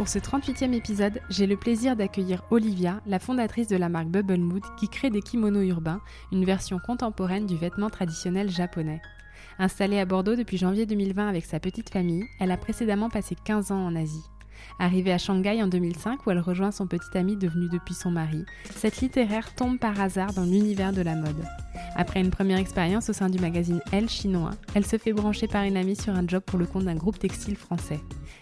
Pour ce 38e épisode, j'ai le plaisir d'accueillir Olivia, la fondatrice de la marque Bubble Mood, qui crée des kimonos urbains, une version contemporaine du vêtement traditionnel japonais. Installée à Bordeaux depuis janvier 2020 avec sa petite famille, elle a précédemment passé 15 ans en Asie. Arrivée à Shanghai en 2005 où elle rejoint son petit ami devenu depuis son mari, cette littéraire tombe par hasard dans l'univers de la mode. Après une première expérience au sein du magazine Elle chinois, elle se fait brancher par une amie sur un job pour le compte d'un groupe textile français.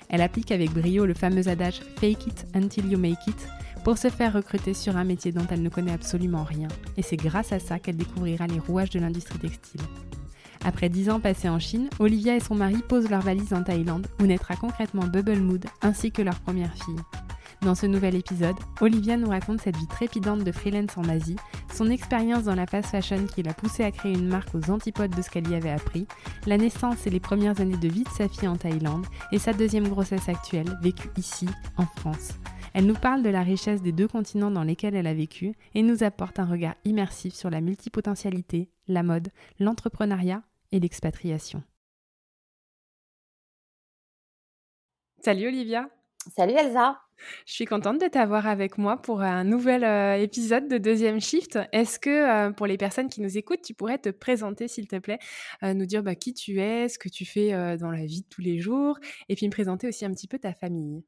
Elle applique avec brio le fameux adage Fake it until you make it pour se faire recruter sur un métier dont elle ne connaît absolument rien. Et c'est grâce à ça qu'elle découvrira les rouages de l'industrie textile. Après dix ans passés en Chine, Olivia et son mari posent leurs valises en Thaïlande où naîtra concrètement Bubble Mood ainsi que leur première fille. Dans ce nouvel épisode, Olivia nous raconte cette vie trépidante de freelance en Asie, son expérience dans la fast fashion qui l'a poussée à créer une marque aux antipodes de ce qu'elle y avait appris, la naissance et les premières années de vie de sa fille en Thaïlande et sa deuxième grossesse actuelle, vécue ici, en France. Elle nous parle de la richesse des deux continents dans lesquels elle a vécu et nous apporte un regard immersif sur la multipotentialité, la mode, l'entrepreneuriat et l'expatriation. Salut Olivia. Salut Elsa. Je suis contente de t'avoir avec moi pour un nouvel euh, épisode de Deuxième Shift. Est-ce que euh, pour les personnes qui nous écoutent, tu pourrais te présenter s'il te plaît, euh, nous dire bah, qui tu es, ce que tu fais dans la vie de tous les jours, et puis me présenter aussi un petit peu ta famille.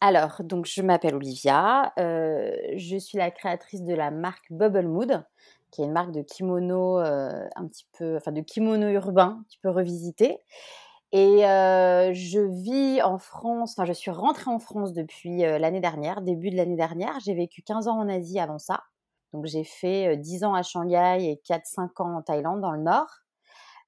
Alors, donc je m'appelle Olivia, je suis la créatrice de la marque Bubble Mood, qui est une marque de kimono un petit peu, enfin de kimono urbain, un petit peu revisité. Et je vis en France, enfin je suis rentrée en France depuis l'année dernière, début de l'année dernière. J'ai vécu 15 ans en Asie avant ça. Donc j'ai fait 10 ans à Shanghai et 4-5 ans en Thaïlande dans le nord.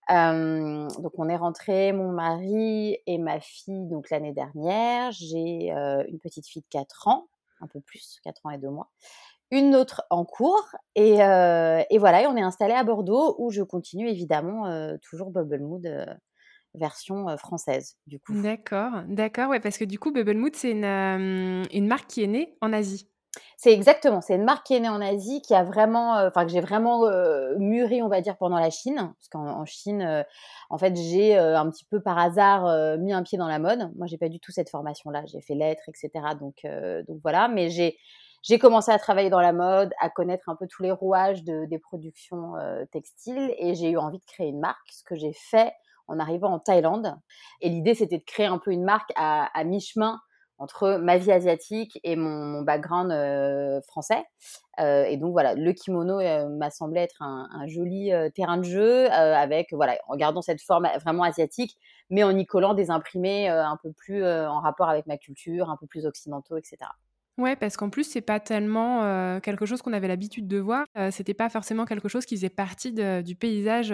donc on est rentré, mon mari et ma fille, donc l'année dernière. J'ai une petite fille de 4 ans, un peu plus, 4 ans et 2 mois. Une autre en cours. Et, et voilà, et on est installé à Bordeaux où je continue évidemment toujours Bubble Mood version française, du coup. D'accord, d'accord, ouais, parce que du coup, Bubble Mood, c'est une, une marque qui est née en Asie. C'est exactement, c'est une marque qui est née en Asie, qui a vraiment, enfin que j'ai vraiment mûri, on va dire, pendant la Chine, parce qu'en Chine, en fait, j'ai un petit peu par hasard mis un pied dans la mode. Moi, j'ai pas du tout cette formation-là. J'ai fait lettres, etc. Donc, donc voilà, mais j'ai j'ai commencé à travailler dans la mode, à connaître un peu tous les rouages de, des productions textiles, et j'ai eu envie de créer une marque, ce que j'ai fait en arrivant en Thaïlande. Et l'idée, c'était de créer un peu une marque à, mi-chemin entre ma vie asiatique et mon, background euh, français. Euh, et donc voilà, le kimono euh, m'a semblé être un, joli terrain de jeu avec voilà, en gardant cette forme vraiment asiatique, mais en y collant des imprimés un peu plus en rapport avec ma culture, un peu plus occidentaux, etc. Ouais, parce qu'en plus, c'est pas tellement quelque chose qu'on avait l'habitude de voir. c'était pas forcément quelque chose qui faisait partie du paysage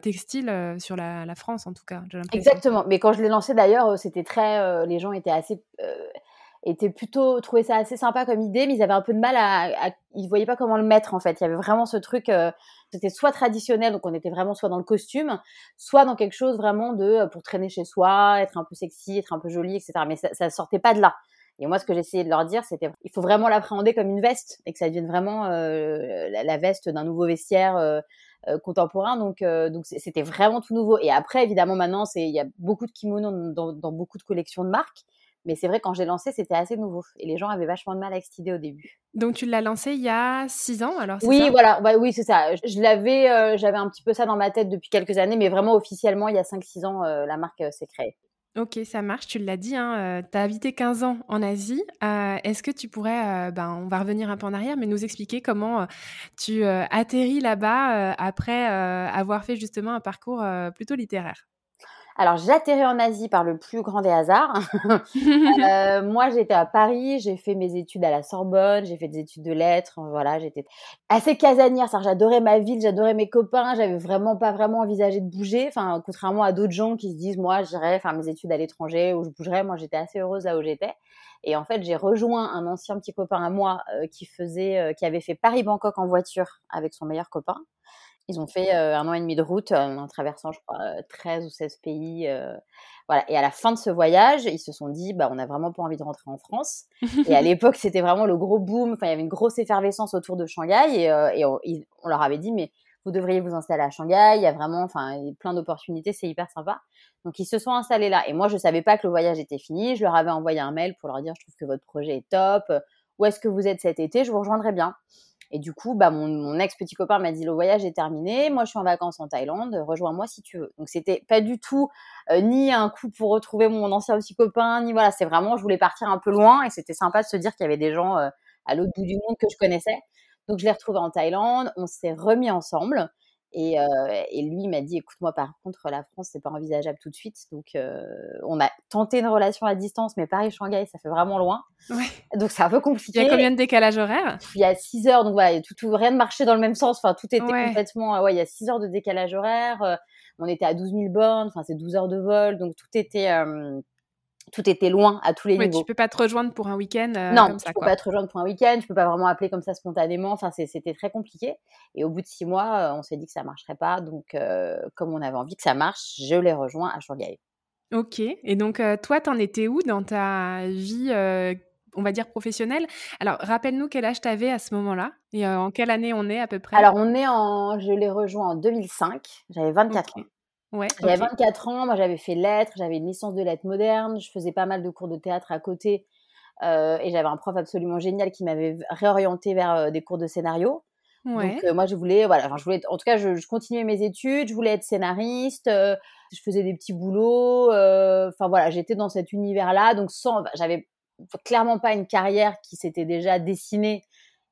textile sur la, France, en tout cas. Exactement. Mais quand je l'ai lancé, d'ailleurs, c'était très. les gens étaient assez. étaient plutôt. trouvaient ça assez sympa comme idée, mais ils avaient un peu de mal à. ils voyaient pas comment le mettre, en fait. Il y avait vraiment ce truc. c'était soit traditionnel, donc on était vraiment soit dans le costume, soit dans quelque chose vraiment de. pour traîner chez soi, être un peu sexy, être un peu jolie, etc. Mais ça, ça sortait pas de là. Et moi, ce que j'essayais de leur dire, c'était il faut vraiment l'appréhender comme une veste et que ça devienne vraiment euh, la, veste d'un nouveau vestiaire euh, euh, contemporain. Donc, donc c'était vraiment tout nouveau. Et après, évidemment, maintenant, c'est il y a beaucoup de kimonos dans, dans beaucoup de collections de marques. Mais c'est vrai, quand j'ai lancé, c'était assez nouveau. Et les gens avaient vachement de mal avec cette idée au début. Donc, tu l'as lancé il y a six ans, alors Oui, voilà. Ouais, oui, c'est ça. Je l'avais, j'avais un petit peu ça dans ma tête depuis quelques années, mais vraiment officiellement, il y a cinq, six ans, la marque s'est créée. Ok, ça marche, tu l'as dit, hein, tu as habité 15 ans en Asie. Est-ce que tu pourrais, ben, on va revenir un peu en arrière, mais nous expliquer comment tu atterris là-bas après avoir fait justement un parcours plutôt littéraire? Alors, j'atterris en Asie par le plus grand des hasards. euh, moi, j'étais à Paris, j'ai fait mes études à la Sorbonne, j'ai fait des études de lettres. Voilà, j'étais assez casanière. J'adorais ma ville, j'adorais mes copains. J'avais vraiment pas vraiment envisagé de bouger. Enfin, contrairement à d'autres gens qui se disent, moi, j'irais faire mes études à l'étranger ou je bougerais. Moi, j'étais assez heureuse là où j'étais. Et en fait, j'ai rejoint un ancien petit copain à moi euh, qui faisait, euh, qui avait fait Paris-Bangkok en voiture avec son meilleur copain. Ils ont fait un an et demi de route en traversant, je crois, 13 ou 16 pays. voilà. Et à la fin de ce voyage, ils se sont dit, bah, on n'a vraiment pas envie de rentrer en France. et à l'époque, c'était vraiment le gros boom. Enfin, il y avait une grosse effervescence autour de Shanghai. Et, on, leur avait dit, mais vous devriez vous installer à Shanghai. Il y a vraiment, enfin, plein d'opportunités. C'est hyper sympa. Donc, ils se sont installés là. Et moi, je savais pas que le voyage était fini. Je leur avais envoyé un mail pour leur dire, je trouve que votre projet est top. Où est-ce que vous êtes cet été? Je vous rejoindrai bien. Et du coup, bah, mon, ex-petit copain m'a dit le voyage est terminé, moi je suis en vacances en Thaïlande, rejoins-moi si tu veux. Donc c'était pas du tout euh, ni un coup pour retrouver mon ancien petit copain, ni voilà, c'est vraiment, je voulais partir un peu loin et c'était sympa de se dire qu'il y avait des gens euh, à l'autre bout du monde que je connaissais. Donc je l'ai retrouvé en Thaïlande, on s'est remis ensemble. Et, euh, et, lui m'a dit, écoute-moi, par contre, la France, c'est pas envisageable tout de suite. Donc, euh, on a tenté une relation à distance, mais Paris-Shanghai, ça fait vraiment loin. Ouais. Donc, c'est un peu compliqué. Il y a combien de décalage horaire? Il y a 6 heures, donc voilà, tout, tout, rien ne marchait dans le même sens. Enfin, tout était complètement. Ouais, il y a 6 heures de décalage horaire. Euh, on était à 12 000 bornes, enfin, c'est 12 heures de vol. Donc, tout était. Tout était loin à tous les niveaux. Tu peux pas te rejoindre pour un week-end. Euh, non, comme ça, tu peux pas te rejoindre pour un week-end. Tu peux pas vraiment appeler comme ça spontanément. Enfin, c'était très compliqué. Et au bout de six mois, euh, on s'est dit que ça marcherait pas. Donc, euh, comme on avait envie que ça marche, je l'ai rejoint à Shanghai. Ok. Et donc, toi, t'en étais où dans ta vie, on va dire professionnelle? Alors, rappelle-nous quel âge tu avais à ce moment-là et en quelle année on est à peu près? Alors, on est en, je l'ai rejoint en 2005. J'avais 24 ans. Ouais, j'avais 24 ans, moi j'avais fait lettres, j'avais une licence de lettres modernes, je faisais pas mal de cours de théâtre à côté euh, et j'avais un prof absolument génial qui m'avait réorienté vers euh, des cours de scénario. Ouais. Donc euh, moi je voulais voilà, enfin, je voulais en tout cas je, je, continuais mes études, je voulais être scénariste, je faisais des petits boulots, enfin voilà, j'étais dans cet univers là donc sans j'avais clairement pas une carrière qui s'était déjà dessinée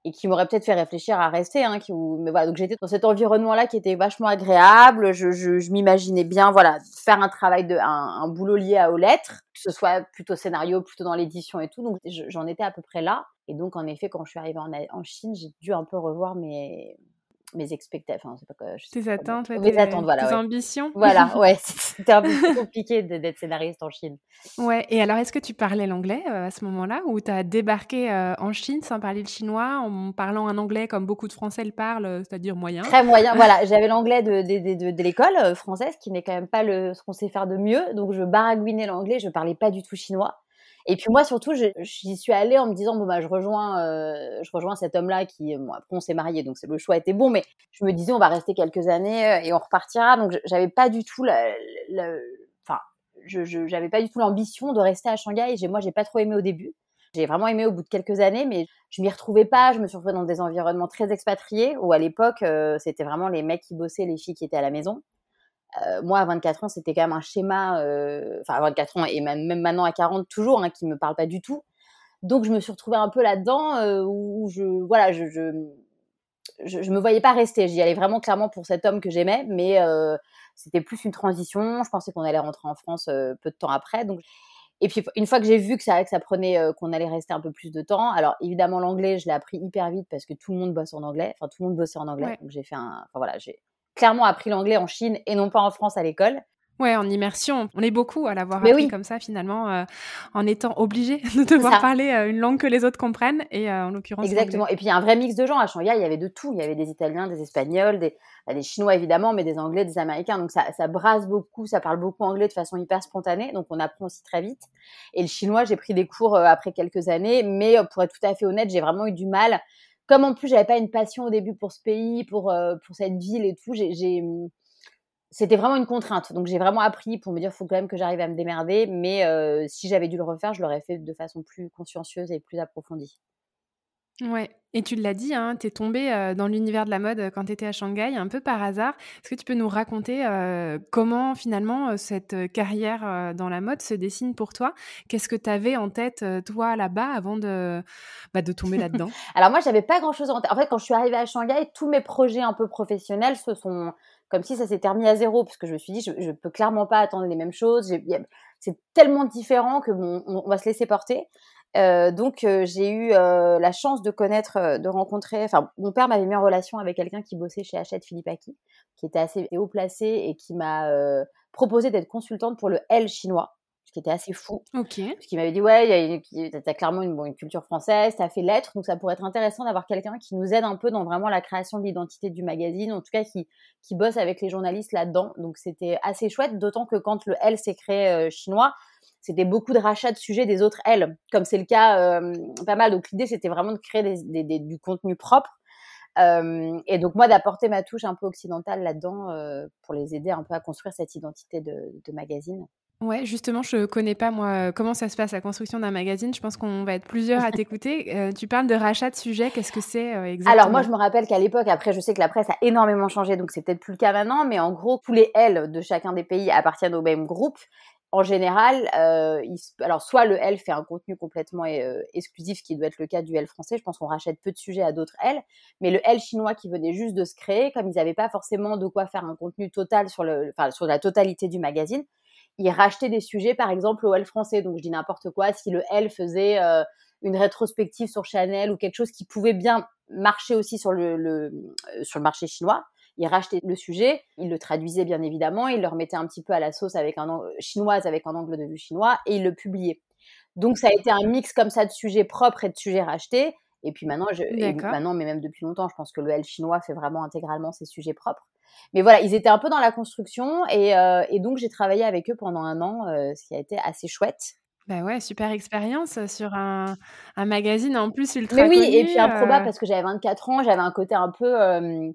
et qui m'aurait peut-être fait réfléchir à rester. Hein, qui, mais voilà, donc j'étais dans cet environnement-là qui était vachement agréable. Je, je, je m'imaginais bien, voilà, faire un travail de, un, boulot lié aux lettres, que ce soit plutôt scénario, plutôt dans l'édition et tout. Donc j'en étais à peu près là. Et donc en effet, quand je suis arrivée en, en Chine, j'ai dû un peu revoir mes mes expectations, enfin, c'est pas quoi, tes attentes, ouais, tes, attentes, voilà, tes ambitions. Voilà, ouais, c'était un peu compliqué d'être scénariste en Chine. Ouais, et alors est-ce que tu parlais l'anglais euh, à ce moment-là ou tu as débarqué euh, en Chine sans parler le chinois, en parlant un anglais comme beaucoup de Français le parlent, euh, c'est-à-dire moyen? Très moyen, voilà, j'avais l'anglais de, de, de, de l'école française qui n'est quand même pas le, ce qu'on sait faire de mieux, donc je baragouinais l'anglais, je parlais pas du tout chinois. Et puis moi surtout, j'y suis allée en me disant bon bah je rejoins, euh, je rejoins cet homme-là qui, bon, après on s'est marié donc le choix était bon, mais je me disais on va rester quelques années euh, et on repartira. Donc j'avais pas du tout enfin je j'avais pas du tout l'ambition de rester à Shanghai. Moi j'ai pas trop aimé au début. J'ai vraiment aimé au bout de quelques années, mais je m'y retrouvais pas. Je me suis retrouvée dans des environnements très expatriés où à l'époque euh, c'était vraiment les mecs qui bossaient, les filles qui étaient à la maison. Euh, moi, à 24 ans, c'était quand même un schéma, euh, enfin, à 24 ans et même, maintenant à 40, toujours, hein, qui me parle pas du tout. Donc, je me suis retrouvée un peu là-dedans euh, où je, voilà, je, je, je, me voyais pas rester. J'y allais vraiment clairement pour cet homme que j'aimais, mais c'était plus une transition. Je pensais qu'on allait rentrer en France peu de temps après. Donc, et puis une fois que j'ai vu que ça, que ça prenait, qu'on allait rester un peu plus de temps. Alors évidemment l'anglais, je l'ai appris hyper vite parce que tout le monde bosse en anglais. Enfin tout le monde bossait en anglais. Donc j'ai fait un, enfin voilà, j'ai clairement appris l'anglais en Chine et non pas en France à l'école. Ouais, en immersion. On est beaucoup à l'avoir appris comme ça finalement, euh, en étant obligé de devoir parler euh, une langue que les autres comprennent et euh, en l'occurrence. Exactement. Et puis il y a un vrai mix de gens à Shanghai. Il y avait de tout. Il y avait des Italiens, des Espagnols, des, bah, des Chinois évidemment, mais des Anglais, des Américains. Donc ça, ça brasse beaucoup. Ça parle beaucoup anglais de façon hyper spontanée. Donc on apprend aussi très vite. Et le chinois, j'ai pris des cours après quelques années, mais pour être tout à fait honnête, j'ai vraiment eu du mal comme en plus j'avais pas une passion au début pour ce pays, pour euh, cette ville et tout, j'ai c'était vraiment une contrainte. Donc j'ai vraiment appris pour me dire faut quand même que j'arrive à me démerder, mais euh, si j'avais dû le refaire, je l'aurais fait de façon plus consciencieuse et plus approfondie. Ouais. Et tu l'as dit, hein, tu es tombée dans l'univers de la mode quand tu étais à Shanghai, un peu par hasard. Est-ce que tu peux nous raconter comment finalement cette carrière dans la mode se dessine pour toi? Qu'est-ce que tu avais en tête, toi, là-bas, avant de, bah, de tomber là-dedans? Alors moi, j'avais pas grand-chose en tête. En fait, quand je suis arrivée à Shanghai, tous mes projets un peu professionnels se sont comme si ça s'était remis à zéro, parce que je me suis dit, je, je peux clairement pas attendre les mêmes choses. C'est tellement différent que bon, on va se laisser porter. Euh, donc euh, j'ai eu euh, la chance de connaître, de rencontrer. Enfin, mon père m'avait mis en relation avec quelqu'un qui bossait chez Hachette Philippe Aki, qui était assez haut placé et qui m'a proposé d'être consultante pour le L chinois, ce qui était assez fou. Ok. Parce qu'il m'avait dit ouais, t'as clairement une, une culture française, t'as fait lettres, donc ça pourrait être intéressant d'avoir quelqu'un qui nous aide un peu dans vraiment la création de l'identité du magazine, en tout cas qui qui bosse avec les journalistes là-dedans. Donc c'était assez chouette, d'autant que quand le L s'est créé chinois c'était beaucoup de rachats de sujets des autres L, comme c'est le cas euh, pas mal. Donc l'idée, c'était vraiment de créer du contenu propre. Euh, et donc moi, d'apporter ma touche un peu occidentale là-dedans euh, pour les aider un peu à construire cette identité de, magazine. Ouais, justement, je connais pas moi comment ça se passe la construction d'un magazine. Je pense qu'on va être plusieurs à t'écouter. tu parles de rachat de sujets. Qu'est-ce que c'est exactement? Alors moi, je me rappelle qu'à l'époque, après, je sais que la presse a énormément changé, donc c'est peut-être plus le cas maintenant, mais en gros, tous les L de chacun des pays appartiennent au même groupe en général, euh, alors soit le L fait un contenu complètement euh, exclusif, ce qui doit être le cas du L français. Je pense qu'on rachète peu de sujets à d'autres L, mais le L chinois qui venait juste de se créer, comme ils n'avaient pas forcément de quoi faire un contenu total sur le, enfin, sur la totalité du magazine, ils rachetaient des sujets, par exemple au L français. Donc je dis n'importe quoi. Si le L faisait euh, une rétrospective sur Chanel ou quelque chose qui pouvait bien marcher aussi sur le, le sur le marché chinois, il rachetait le sujet, il le traduisait bien évidemment, il le remettait un petit peu à la sauce avec un chinoise avec un angle de vue chinois et il le publiait. Donc ça a été un mix comme ça de sujets propres et de sujets rachetés. Et puis maintenant, je, maintenant, mais même depuis longtemps, je pense que le L chinois fait vraiment intégralement ses sujets propres. Mais voilà, ils étaient un peu dans la construction et, euh, donc j'ai travaillé avec eux pendant un an, euh, ce qui a été assez chouette. Bah ouais, super expérience sur un, magazine en plus ultra Mais oui, et puis improbable euh. parce que j'avais 24 ans, j'avais un côté un peu euh,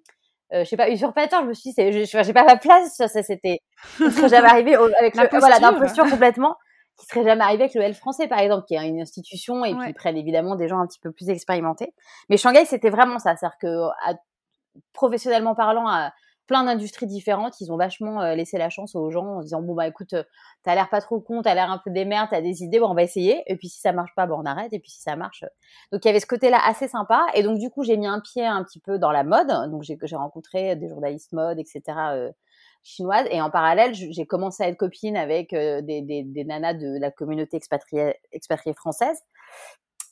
je sais pas, usurpateur, je me suis dit, je j'ai pas ma place, ça, c'était, serait jamais arrivé avec le, voilà, d'imposture complètement, qui serait jamais arrivé avec le L français, par exemple, qui est une institution et qui prennent évidemment des gens un petit peu plus expérimentés. Mais Shanghai, c'était vraiment ça, c'est-à-dire que, professionnellement parlant, à, plein d'industries différentes. Ils ont vachement euh, laissé la chance aux gens en disant bon bah écoute, euh, t'as l'air pas trop con, t'as l'air un peu des merdes, t'as des idées, bon on va essayer. Et puis si ça marche pas, bon on arrête. Et puis si ça marche, euh. donc il y avait ce côté-là assez sympa. Et donc du coup j'ai mis un pied un petit peu dans la mode. Donc j'ai rencontré des journalistes mode, etc. chinoises. Et en parallèle, j'ai commencé à être copine avec des, des, nanas de la communauté expatriée française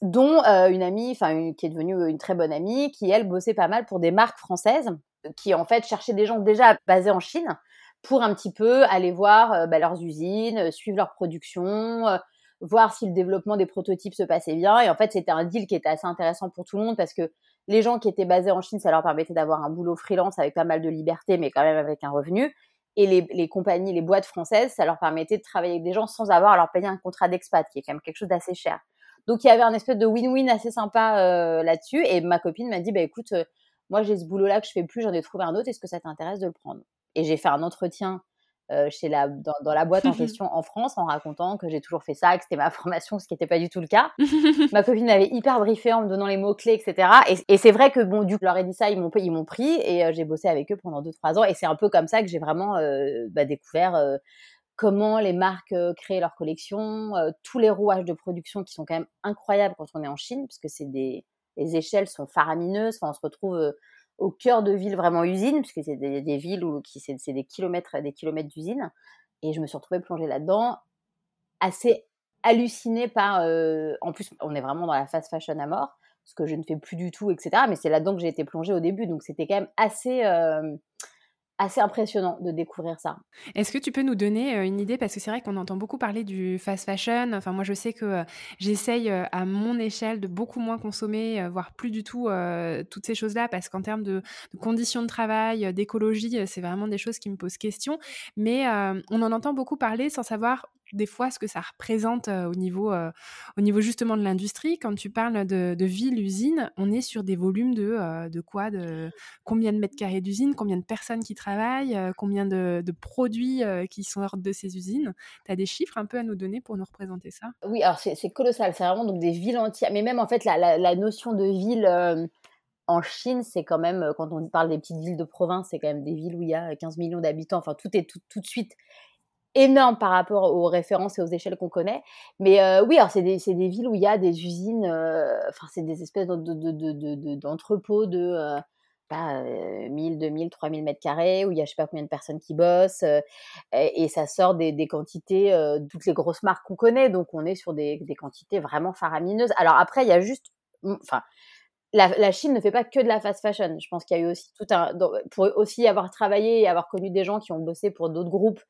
dont une amie, enfin qui est devenue une très bonne amie, qui elle bossait pas mal pour des marques françaises qui en fait cherchaient des gens déjà basés en Chine pour un petit peu aller voir euh, bah, leurs usines, euh, suivre leur production, euh, voir si le développement des prototypes se passait bien. Et en fait, c'était un deal qui était assez intéressant pour tout le monde parce que les gens qui étaient basés en Chine, ça leur permettait d'avoir un boulot freelance avec pas mal de liberté, mais quand même avec un revenu. Et les, compagnies, les boîtes françaises, ça leur permettait de travailler avec des gens sans avoir à leur payer un contrat d'expat, qui est quand même quelque chose d'assez cher. Donc il y avait un espèce de win-win assez sympa là-dessus. Et ma copine m'a dit, bah écoute, moi j'ai ce boulot-là que je fais plus, j'en ai trouvé un autre, est-ce que ça t'intéresse de le prendre? Et j'ai fait un entretien euh, chez la, dans, la boîte en question en France en racontant que j'ai toujours fait ça, que c'était ma formation, ce qui n'était pas du tout le cas. ma copine m'avait hyper briefé en me donnant les mots-clés, etc. Et, c'est vrai que, bon, du coup, je leur ai dit ça, ils m'ont, ils m'ont pris et euh, j'ai bossé avec eux pendant 2-3 ans. Et c'est un peu comme ça que j'ai vraiment euh, bah, découvert comment les marques créent leurs collections, tous les rouages de production qui sont quand même incroyables quand on est en Chine, parce que c'est des, les échelles sont faramineuses. On se retrouve au cœur de villes vraiment usines, puisque c'est des, villes où c'est des kilomètres des kilomètres d'usines. Et je me suis retrouvée plongée là-dedans, assez hallucinée par. En plus, on est vraiment dans la fast fashion à mort, ce que je ne fais plus du tout, etc. Mais c'est là-dedans que j'ai été plongée au début, donc c'était quand même assez. Assez impressionnant de découvrir ça. Est-ce que tu peux nous donner une idée? Parce que c'est vrai qu'on entend beaucoup parler du fast fashion. Enfin moi je sais que j'essaye à mon échelle de beaucoup moins consommer, voire plus du tout toutes ces choses-là parce qu'en termes de, conditions de travail, d'écologie, c'est vraiment des choses qui me posent question. Mais on en entend beaucoup parler sans savoir des fois ce que ça représente au, niveau, au niveau justement de l'industrie. Quand tu parles de, de ville, usine, on est sur des volumes de, de quoi de, Combien de mètres carrés d'usine Combien de personnes qui travaillent Combien de, produits qui sortent de ces usines Tu as des chiffres un peu à nous donner pour nous représenter ça? Oui, alors c'est colossal. C'est vraiment donc des villes entières. Mais même en fait, la, la, notion de ville en Chine, c'est quand même, quand on parle des petites villes de province, c'est quand même des villes où il y a 15 millions d'habitants. Enfin, tout est tout, tout de suite énorme par rapport aux références et aux échelles qu'on connaît. Mais euh, oui, alors c'est des, des, villes où il y a des usines, euh, enfin c'est des espèces d'entrepôts de, de, de, de, pas, 1000, 2000, 3000 mètres carrés, où il y a je sais pas combien de personnes qui bossent, euh, et, ça sort des, des quantités, toutes les grosses marques qu'on connaît, donc on est sur des, des quantités vraiment faramineuses. Alors après, il y a juste, enfin, la, la, Chine ne fait pas que de la fast fashion. Je pense qu'il y a eu aussi tout un, pour aussi avoir travaillé et avoir connu des gens qui ont bossé pour d'autres groupes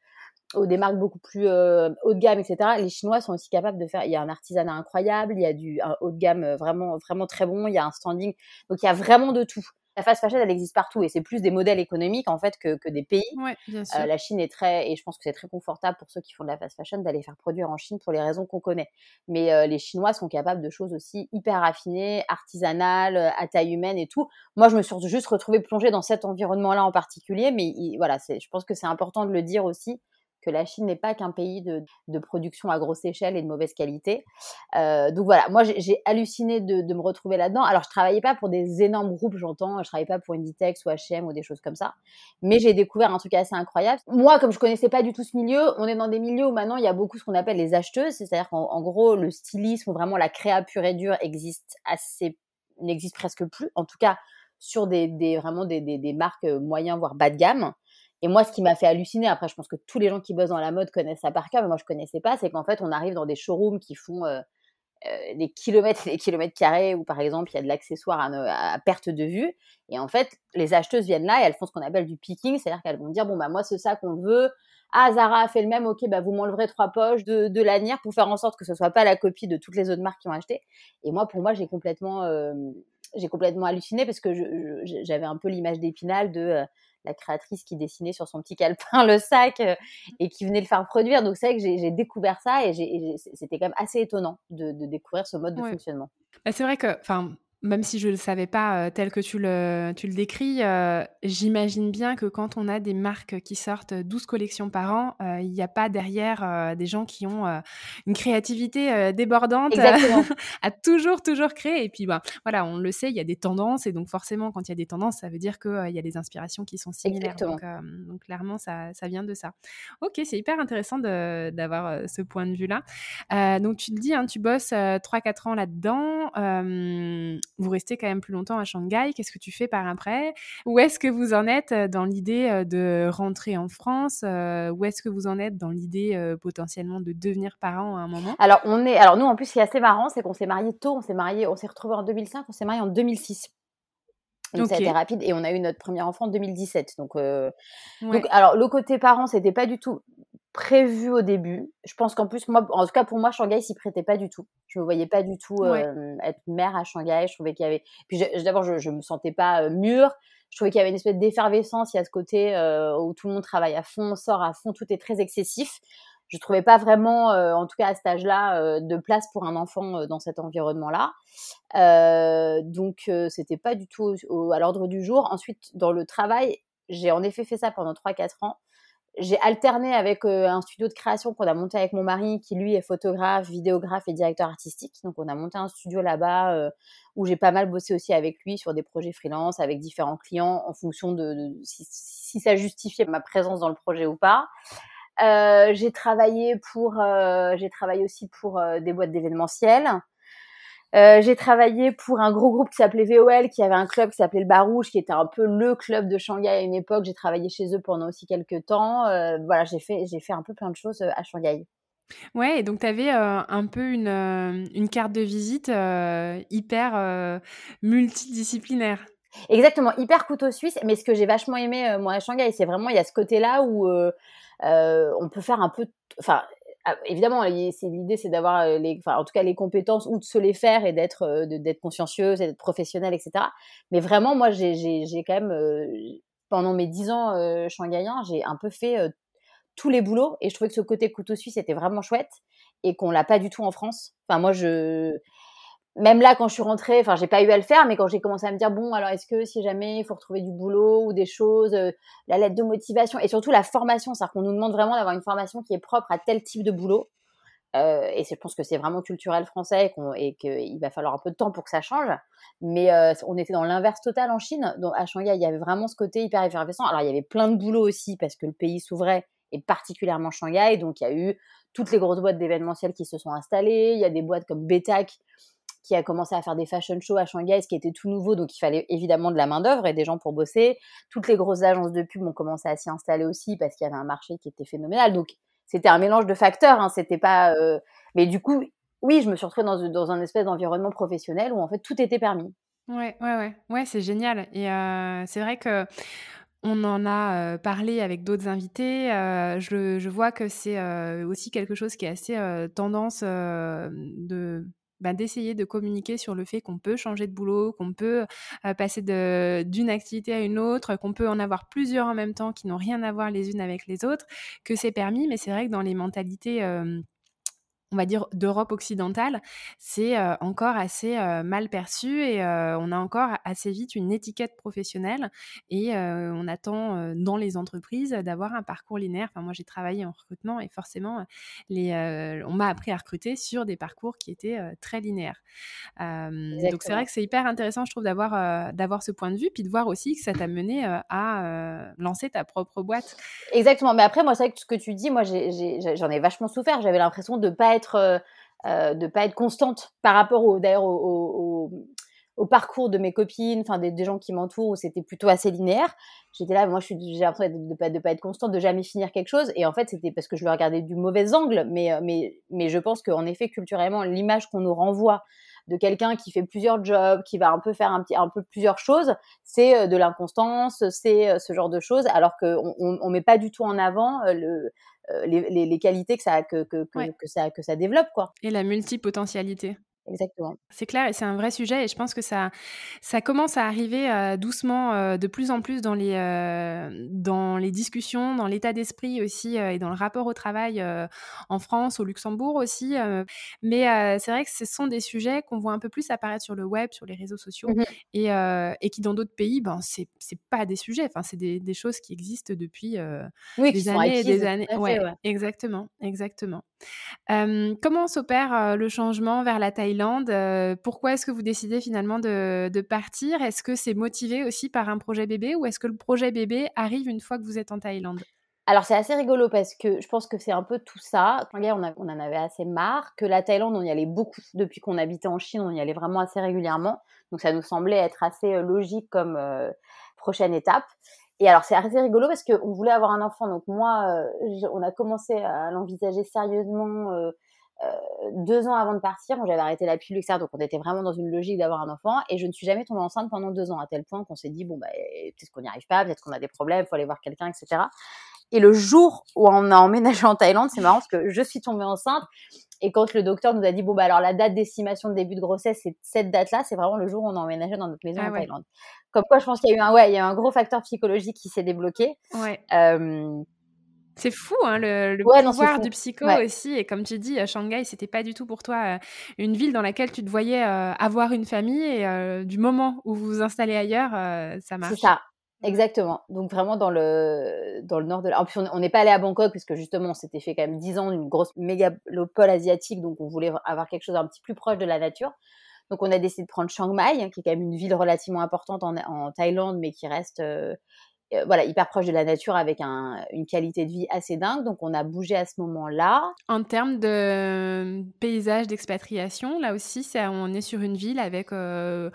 ou des marques beaucoup plus euh, haut de gamme, etc. Les Chinois sont aussi capables de faire. Il y a un artisanat incroyable, il y a du un haut de gamme euh, vraiment vraiment très bon, il y a un standing. Donc il y a vraiment de tout. La fast fashion, elle existe partout et c'est plus des modèles économiques en fait que, que des pays. Ouais, bien sûr. Euh, la Chine est très et je pense que c'est très confortable pour ceux qui font de la fast fashion d'aller faire produire en Chine pour les raisons qu'on connaît. Mais euh, les Chinois sont capables de choses aussi hyper raffinées, artisanales, à taille humaine et tout. Moi, je me suis juste retrouvée plongée dans cet environnement-là en particulier, mais voilà, c'est, je pense que c'est important de le dire aussi que la Chine n'est pas qu'un pays de, de, production à grosse échelle et de mauvaise qualité. Euh, donc voilà, moi j'ai halluciné de, de, me retrouver là-dedans. Alors je travaillais pas pour des énormes groupes, j'entends, je travaillais pas pour Inditex ou H&M ou des choses comme ça, mais j'ai découvert un truc assez incroyable. Moi, comme je connaissais pas du tout ce milieu, on est dans des milieux où maintenant il y a beaucoup ce qu'on appelle les acheteuses, c'est-à-dire qu'en gros le stylisme vraiment la créa pure et dure existe assez, n'existe presque plus, en tout cas sur des, vraiment des, des marques moyens voire bas de gamme. Et moi, ce qui m'a fait halluciner, après, je pense que tous les gens qui bossent dans la mode connaissent ça par cœur, mais moi, je connaissais pas, c'est qu'en fait, on arrive dans des showrooms qui font euh, euh, des kilomètres et des kilomètres carrés, où par exemple, il y a de l'accessoire à, perte de vue. Et en fait, les acheteuses viennent là et elles font ce qu'on appelle du picking, c'est-à-dire qu'elles vont dire, bon, bah, moi, ce sac, on veut. Ah, Zara a fait le même, ok, bah, vous m'enleverez trois poches de, de lanière pour faire en sorte que ce soit pas la copie de toutes les autres marques qui ont acheté. Et moi, pour moi, j'ai complètement, euh, j'ai complètement halluciné parce que j'avais un peu l'image d'Épinal de la créatrice qui dessinait sur son petit calepin le sac euh, et qui venait le faire produire. Donc c'est vrai que j'ai découvert ça et, c'était quand même assez étonnant de, découvrir ce mode de fonctionnement. Bah, c'est vrai que, enfin, même si je ne le savais pas euh, tel que tu le, tu le décris, euh, j'imagine bien que quand on a des marques qui sortent 12 collections par an, euh, il n'y a pas derrière des gens qui ont une créativité débordante à toujours, toujours créer. Et puis, bah, voilà, on le sait, il y a des tendances. Et donc, forcément, quand il y a des tendances, ça veut dire qu'il il y a des inspirations qui sont similaires. Donc, donc, clairement, ça, ça, vient de ça. Ok, c'est hyper intéressant d'avoir ce point de vue-là. donc, tu te dis, hein, tu bosses 3-4 ans là-dedans vous restez quand même plus longtemps à Shanghai. Qu'est-ce que tu fais par après? Où est-ce que vous en êtes euh, dans l'idée euh, de rentrer en France? Euh, Où est-ce que vous en êtes dans l'idée potentiellement de devenir parent à un moment? Alors on est, alors nous en plus, ce qui est assez marrant, c'est qu'on s'est marié tôt. On s'est marié, on s'est retrouvé en 2005, on s'est marié en 2006. Donc ça a été rapide et on a eu notre premier enfant en 2017. Donc, donc alors le côté parent, c'était pas du tout prévu au début. Je pense qu'en plus, moi, en tout cas pour moi, Shanghai s'y prêtait pas du tout. Je me voyais pas du tout euh, être mère à Shanghai. Je trouvais qu'il y avait. Puis d'abord, je, je me sentais pas euh, mûre. Je trouvais qu'il y avait une espèce d'effervescence. Il y a ce côté euh, où tout le monde travaille à fond, sort à fond, tout est très excessif. Je trouvais pas vraiment, en tout cas à cet âge-là, de place pour un enfant dans cet environnement-là. donc, c'était pas du tout à l'ordre du jour. Ensuite, dans le travail, j'ai en effet fait ça pendant 3-4 ans j'ai alterné avec euh, un studio de création qu'on a monté avec mon mari, qui lui est photographe, vidéographe et directeur artistique. Donc on a monté un studio là-bas euh, où j'ai pas mal bossé aussi avec lui sur des projets freelance, avec différents clients, en fonction de, si, ça justifiait ma présence dans le projet ou pas. Euh, j'ai travaillé pour, j'ai travaillé aussi pour des boîtes d'événementiel. Euh, j'ai travaillé pour un gros groupe qui s'appelait VOL, qui avait un club qui s'appelait le Barouche, qui était un peu le club de Shanghai à une époque. J'ai travaillé chez eux pendant aussi quelques temps. Euh, voilà, j'ai fait, j'ai fait un peu plein de choses euh, à Shanghai. Ouais, et donc tu avais un peu une, une, carte de visite hyper multidisciplinaire. Exactement, hyper couteau suisse. Mais ce que j'ai vachement aimé, moi, à Shanghai, c'est vraiment, il y a ce côté-là où on peut faire un peu. Enfin, évidemment, l'idée, c'est d'avoir euh, les, en tout cas, les compétences ou de se les faire et d'être, euh, d'être consciencieuse d'être professionnelle, etc. Mais vraiment, moi, j'ai, quand même, euh, pendant mes dix ans euh, j'ai un peu fait tous les boulots. Et je trouvais que ce côté couteau suisse était vraiment chouette et qu'on l'a pas du tout en France. Enfin, moi, je même là, quand je suis rentrée, enfin, j'ai pas eu à le faire, mais quand j'ai commencé à me dire, bon, alors est-ce que si jamais il faut retrouver du boulot ou des choses, euh, la lettre de motivation et surtout la formation, c'est-à-dire qu'on nous demande vraiment d'avoir une formation qui est propre à tel type de boulot. Euh, et je pense que c'est vraiment culturel français et qu'il va falloir un peu de temps pour que ça change. Mais euh, on était dans l'inverse total en Chine. Donc à Shanghai, il y avait vraiment ce côté hyper effervescent. Alors il y avait plein de boulot aussi parce que le pays s'ouvrait et particulièrement Shanghai. Donc il y a eu toutes les grosses boîtes d'événementiel qui se sont installées. Il y a des boîtes comme Betac qui a commencé à faire des fashion shows à Shanghai, ce qui était tout nouveau, donc il fallait évidemment de la main-d'œuvre et des gens pour bosser. Toutes les grosses agences de pub ont commencé à s'y installer aussi parce qu'il y avait un marché qui était phénoménal. Donc c'était un mélange de facteurs, hein, c'était pas. Euh, mais du coup, oui, je me suis retrouvée dans, dans un espèce d'environnement professionnel où en fait tout était permis. Ouais, ouais, ouais, ouais, c'est génial. Et euh, c'est vrai que on en a euh, parlé avec d'autres invités. je, je, vois que c'est aussi quelque chose qui est assez tendance de bah, d'essayer de communiquer sur le fait qu'on peut changer de boulot, qu'on peut passer d'une activité à une autre, qu'on peut en avoir plusieurs en même temps qui n'ont rien à voir les unes avec les autres, que c'est permis, mais c'est vrai que dans les mentalités on va dire, d'Europe occidentale, c'est encore assez mal perçu et on a encore assez vite une étiquette professionnelle et on attend dans les entreprises d'avoir un parcours linéaire. Enfin, moi, j'ai travaillé en recrutement et forcément, les, on m'a appris à recruter sur des parcours qui étaient très linéaires. donc, c'est vrai que c'est hyper intéressant, je trouve, d'avoir d'avoir ce point de vue, puis de voir aussi que ça t'a mené à lancer ta propre boîte. Exactement. Mais après, moi, c'est vrai que ce que tu dis, moi, j'en ai, vachement souffert. J'avais l'impression de ne pas être euh, euh, de pas être constante par rapport au d'ailleurs au, parcours de mes copines, enfin des, gens qui m'entourent où c'était plutôt assez linéaire. J'étais là, moi je j'ai l'impression de, de pas être constante, de jamais finir quelque chose. Et en fait c'était parce que je le regardais du mauvais angle, mais euh, mais mais je pense qu'en effet culturellement l'image qu'on nous renvoie de quelqu'un qui fait plusieurs jobs, qui va un peu faire un petit un peu plusieurs choses, c'est de l'inconstance, c'est ce genre de choses, alors qu'on on, on met pas du tout en avant le euh, les, les, qualités que ça, que, que, que, ça, que ça développe. Quoi. Et la multipotentialité. Exactement. C'est clair et c'est un vrai sujet et je pense que ça, ça commence à arriver euh, doucement euh, de plus en plus dans les, euh, dans les discussions, dans l'état d'esprit aussi et dans le rapport au travail en France, au Luxembourg aussi. mais c'est vrai que ce sont des sujets qu'on voit un peu plus apparaître sur le web, sur les réseaux sociaux mmh et, et, qui dans d'autres pays, ben, c'est, pas des sujets, enfin, c'est des, des, choses qui existent depuis des années et des années. ouais, exactement, exactement. Comment s'opère le changement vers la Thaïlande Pourquoi est-ce que vous décidez finalement de, de partir? Est-ce que c'est motivé aussi par un projet bébé ou est-ce que le projet bébé arrive une fois que vous êtes en Thaïlande? Alors c'est assez rigolo parce que je pense que c'est un peu tout ça. On, on, on en avait assez marre, que la Thaïlande on y allait beaucoup depuis qu'on habitait en Chine, on y allait vraiment assez régulièrement. Donc ça nous semblait être assez logique comme prochaine étape. Et alors, c'est assez rigolo parce qu'on voulait avoir un enfant. Donc, moi, euh, on a commencé à l'envisager sérieusement euh, euh, deux ans avant de partir. J'avais arrêté la pilule, etc. Donc, on était vraiment dans une logique d'avoir un enfant. Et je ne suis jamais tombée enceinte pendant deux ans, à tel point qu'on s'est dit, bon, bah, peut-être qu'on n'y arrive pas, peut-être qu'on a des problèmes, il faut aller voir quelqu'un, etc. Et le jour où on a emménagé en Thaïlande, c'est marrant parce que je suis tombée enceinte. Et quand le docteur nous a dit, bon, bah, alors la date d'estimation de début de grossesse, c'est cette date-là, c'est vraiment le jour où on a emménagé dans notre maison ah en Thaïlande. Comme quoi, je pense qu'il y a eu un, ouais, il y a un gros facteur psychologique qui s'est débloqué. Ouais. c'est fou, hein, le, pouvoir du psycho aussi. Et comme tu dis, Shanghai, c'était pas du tout pour toi euh, une ville dans laquelle tu te voyais euh, avoir une famille. Et euh, du moment où vous vous installez ailleurs, ça marche. C'est ça. Exactement. Donc vraiment dans le dans le nord de la. En plus on n'est pas allé à Bangkok puisque justement on s'était fait quand même 10 ans d'une grosse mégalopole asiatique donc on voulait avoir quelque chose un petit plus proche de la nature. Donc on a décidé de prendre Chiang Mai qui est quand même une ville relativement importante en, en Thaïlande mais qui reste euh, euh, voilà, hyper proche de la nature avec un, une qualité de vie assez dingue. Donc, on a bougé à ce moment-là. En termes de paysage d'expatriation, là aussi, on est sur une ville avec euh,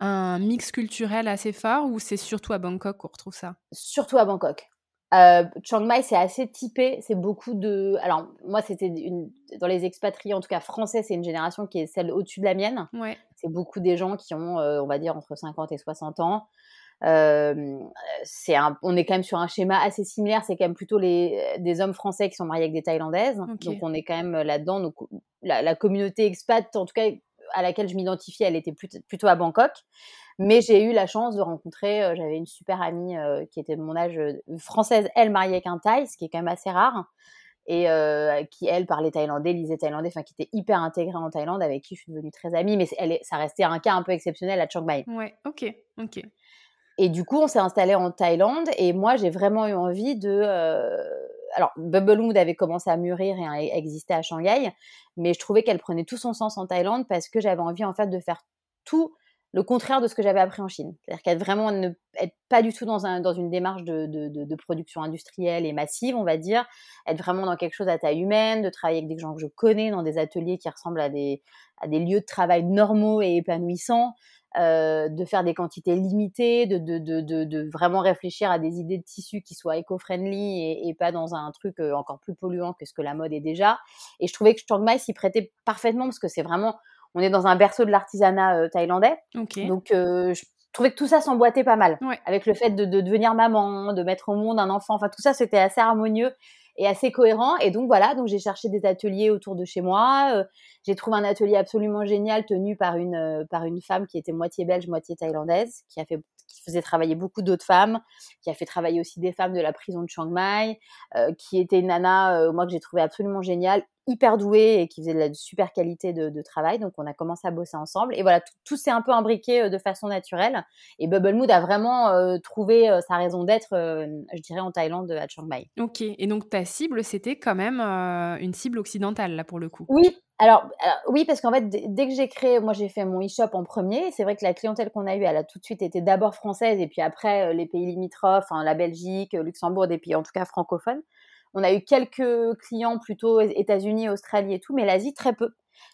un mix culturel assez fort ou c'est surtout à Bangkok qu'on retrouve ça? Surtout à Bangkok. Euh, Chiang Mai, c'est assez typé. C'est beaucoup de. Alors, moi, c'était une... dans les expatriés, en tout cas français, c'est une génération qui est celle au-dessus de la mienne. Ouais. C'est beaucoup des gens qui ont, on va dire, entre 50 et 60 ans. Euh, c'est on est quand même sur un schéma assez similaire. C'est quand même plutôt les, des hommes français qui sont mariés avec des Thaïlandaises. Donc on est quand même là-dedans. Donc la, communauté expat, en tout cas à laquelle je m'identifiais, elle était plutôt, plutôt à Bangkok. Mais j'ai eu la chance de rencontrer, euh, j'avais une super amie euh, qui était de mon âge, euh, française, elle mariée avec un Thaï, ce qui est quand même assez rare, et qui, elle, parlait thaïlandais, lisait thaïlandais, enfin qui était hyper intégrée en Thaïlande, avec qui je suis devenue très amie, mais elle ça restait un cas un peu exceptionnel à Chiang Mai. Ouais, ok, ok. Et du coup, on s'est installé en Thaïlande, et moi, j'ai vraiment eu envie de... Alors, Bubblewood avait commencé à mûrir et à exister à Shanghai, mais je trouvais qu'elle prenait tout son sens en Thaïlande parce que j'avais envie, en fait, de faire tout le contraire de ce que j'avais appris en Chine. C'est-à-dire qu'être vraiment ne être pas du tout dans, un, dans une démarche de, de, de, production industrielle et massive, on va dire, être vraiment dans quelque chose à taille humaine, de travailler avec des gens que je connais, dans des ateliers qui ressemblent à des, à des lieux de travail normaux et épanouissants, euh, de faire des quantités limitées, de, de, vraiment réfléchir à des idées de tissus qui soient éco-friendly et, et, pas dans un truc euh, encore plus polluant que ce que la mode est déjà. Et je trouvais que Chiang Mai s'y prêtait parfaitement parce que c'est vraiment on est dans un berceau de l'artisanat euh, thaïlandais. Donc, euh, je trouvais que tout ça s'emboîtait pas mal. Avec le fait de, devenir maman, de mettre au monde un enfant. Enfin, tout ça, c'était assez harmonieux et assez cohérent. Et donc, voilà, donc j'ai cherché des ateliers autour de chez moi. Euh, j'ai trouvé un atelier absolument génial tenu par une, par une femme qui était moitié belge, moitié thaïlandaise, qui a fait qui faisait travailler beaucoup d'autres femmes, qui a fait travailler aussi des femmes de la prison de Chiang Mai, qui était une nana, moi, que j'ai trouvé absolument géniale, hyper doué et qui faisait de la super qualité de, travail. Donc, on a commencé à bosser ensemble. Et voilà, tout, s'est un peu imbriqué euh, de façon naturelle. Et Bubble Mood a vraiment euh, trouvé euh, sa raison d'être, je dirais, en Thaïlande, à Chiang Mai. Ok. Et donc, ta cible, c'était quand même une cible occidentale, là, pour le coup. Oui. Alors, oui, parce qu'en fait, dès que j'ai créé, moi, j'ai fait mon e-shop en premier. C'est vrai que la clientèle qu'on a eue, elle a tout de suite été d'abord française et puis après, les pays limitrophes, hein, la Belgique, Luxembourg, des pays en tout cas francophones. On a eu quelques clients plutôt États-Unis, Australie et tout, mais l'Asie très peu.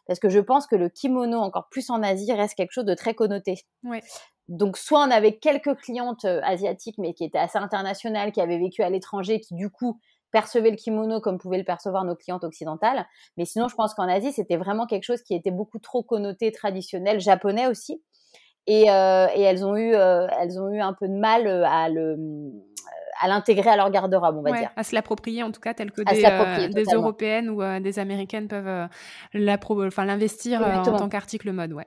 Parce que je pense que le kimono, encore plus en Asie, reste quelque chose de très connoté. Donc, soit on avait quelques clientes euh, asiatiques, mais qui étaient assez internationales, qui avaient vécu à l'étranger, qui du coup percevaient le kimono comme pouvaient le percevoir nos clientes occidentales. Mais sinon, je pense qu'en Asie, c'était vraiment quelque chose qui était beaucoup trop connoté traditionnel, japonais aussi. Et, euh, elles ont eu, euh, elles ont eu un peu de mal à le à l'intégrer à leur garde-robe, on va dire. À se l'approprier en tout cas, tel que des, euh, des, Européennes ou euh, des Américaines peuvent euh, l'investir en tant qu'article mode. Ouais.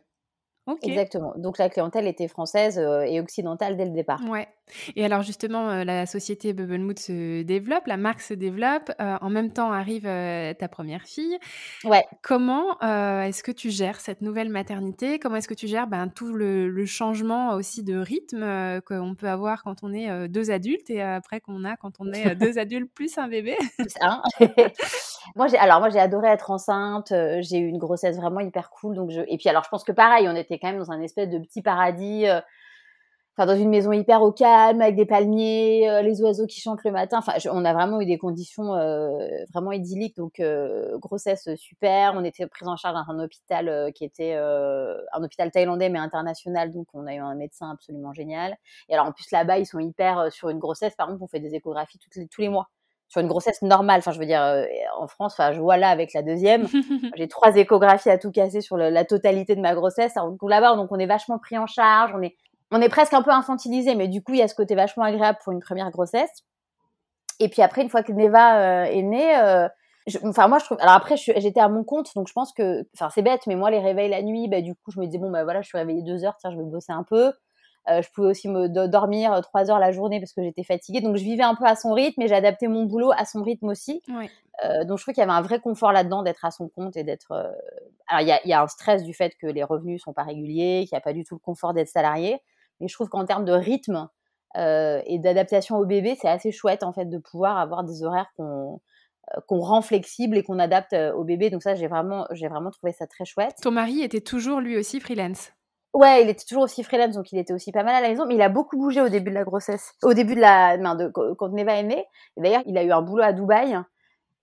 Exactement. Donc la clientèle était française et occidentale dès le départ. Ouais. Et alors justement, la société Bubble Mood se développe, la marque se développe. en même temps arrive ta première fille. Ouais. Comment est-ce que tu gères cette nouvelle maternité? Comment est-ce que tu gères ben, tout le, changement aussi de rythme qu'on peut avoir quand on est deux adultes et après qu'on a quand on est deux adultes plus un bébé? Un. moi j'ai alors moi j'ai adoré être enceinte. j'ai eu une grossesse vraiment hyper cool. Donc je et puis alors je pense que pareil, on était quand même dans un espèce de petit paradis, euh, enfin dans une maison hyper au calme avec des palmiers, euh, les oiseaux qui chantent le matin. Enfin, on a vraiment eu des conditions euh, vraiment idylliques. Donc grossesse super. On était pris en charge dans un hôpital qui était un hôpital thaïlandais mais international. Donc on a eu un médecin absolument génial. Et alors en plus là-bas ils sont hyper sur une grossesse. Par exemple, on fait des échographies tous les mois sur une grossesse normale. Enfin, je veux dire, euh, en France, enfin, je vois là avec la deuxième, j'ai trois échographies à tout casser sur la totalité de ma grossesse. Donc là-bas, donc on est vachement pris en charge, on est, on est presque un peu infantilisé, mais du coup, il y a ce côté vachement agréable pour une première grossesse. Et puis après, une fois que Neva euh, est née, euh, enfin moi je trouve. Alors après, j'étais à mon compte, donc je pense que, enfin c'est bête, mais moi les réveils la nuit, bah du coup je me disais bon bah voilà, je suis réveillée deux heures, tiens, je vais bosser un peu. Euh, je pouvais aussi me dormir trois heures la journée parce que j'étais fatiguée. Donc je vivais un peu à son rythme et j'adaptais mon boulot à son rythme aussi. Donc je trouve qu'il y avait un vrai confort là-dedans d'être à son compte et d'être. Alors il y a, y a, un stress du fait que les revenus sont pas réguliers, qu'il n'y a pas du tout le confort d'être salarié. Mais je trouve qu'en termes de rythme et d'adaptation au bébé, c'est assez chouette en fait de pouvoir avoir des horaires qu'on qu'on rend flexibles et qu'on adapte au bébé. Donc ça, j'ai vraiment, j'ai vraiment trouvé ça très chouette. Ton mari était toujours lui aussi freelance? Ouais, il était toujours aussi freelance, donc il était aussi pas mal à la maison, mais il a beaucoup bougé au début de la grossesse, au début de la, non, de, quand Neva est née. Et d'ailleurs, il a eu un boulot à Dubaï.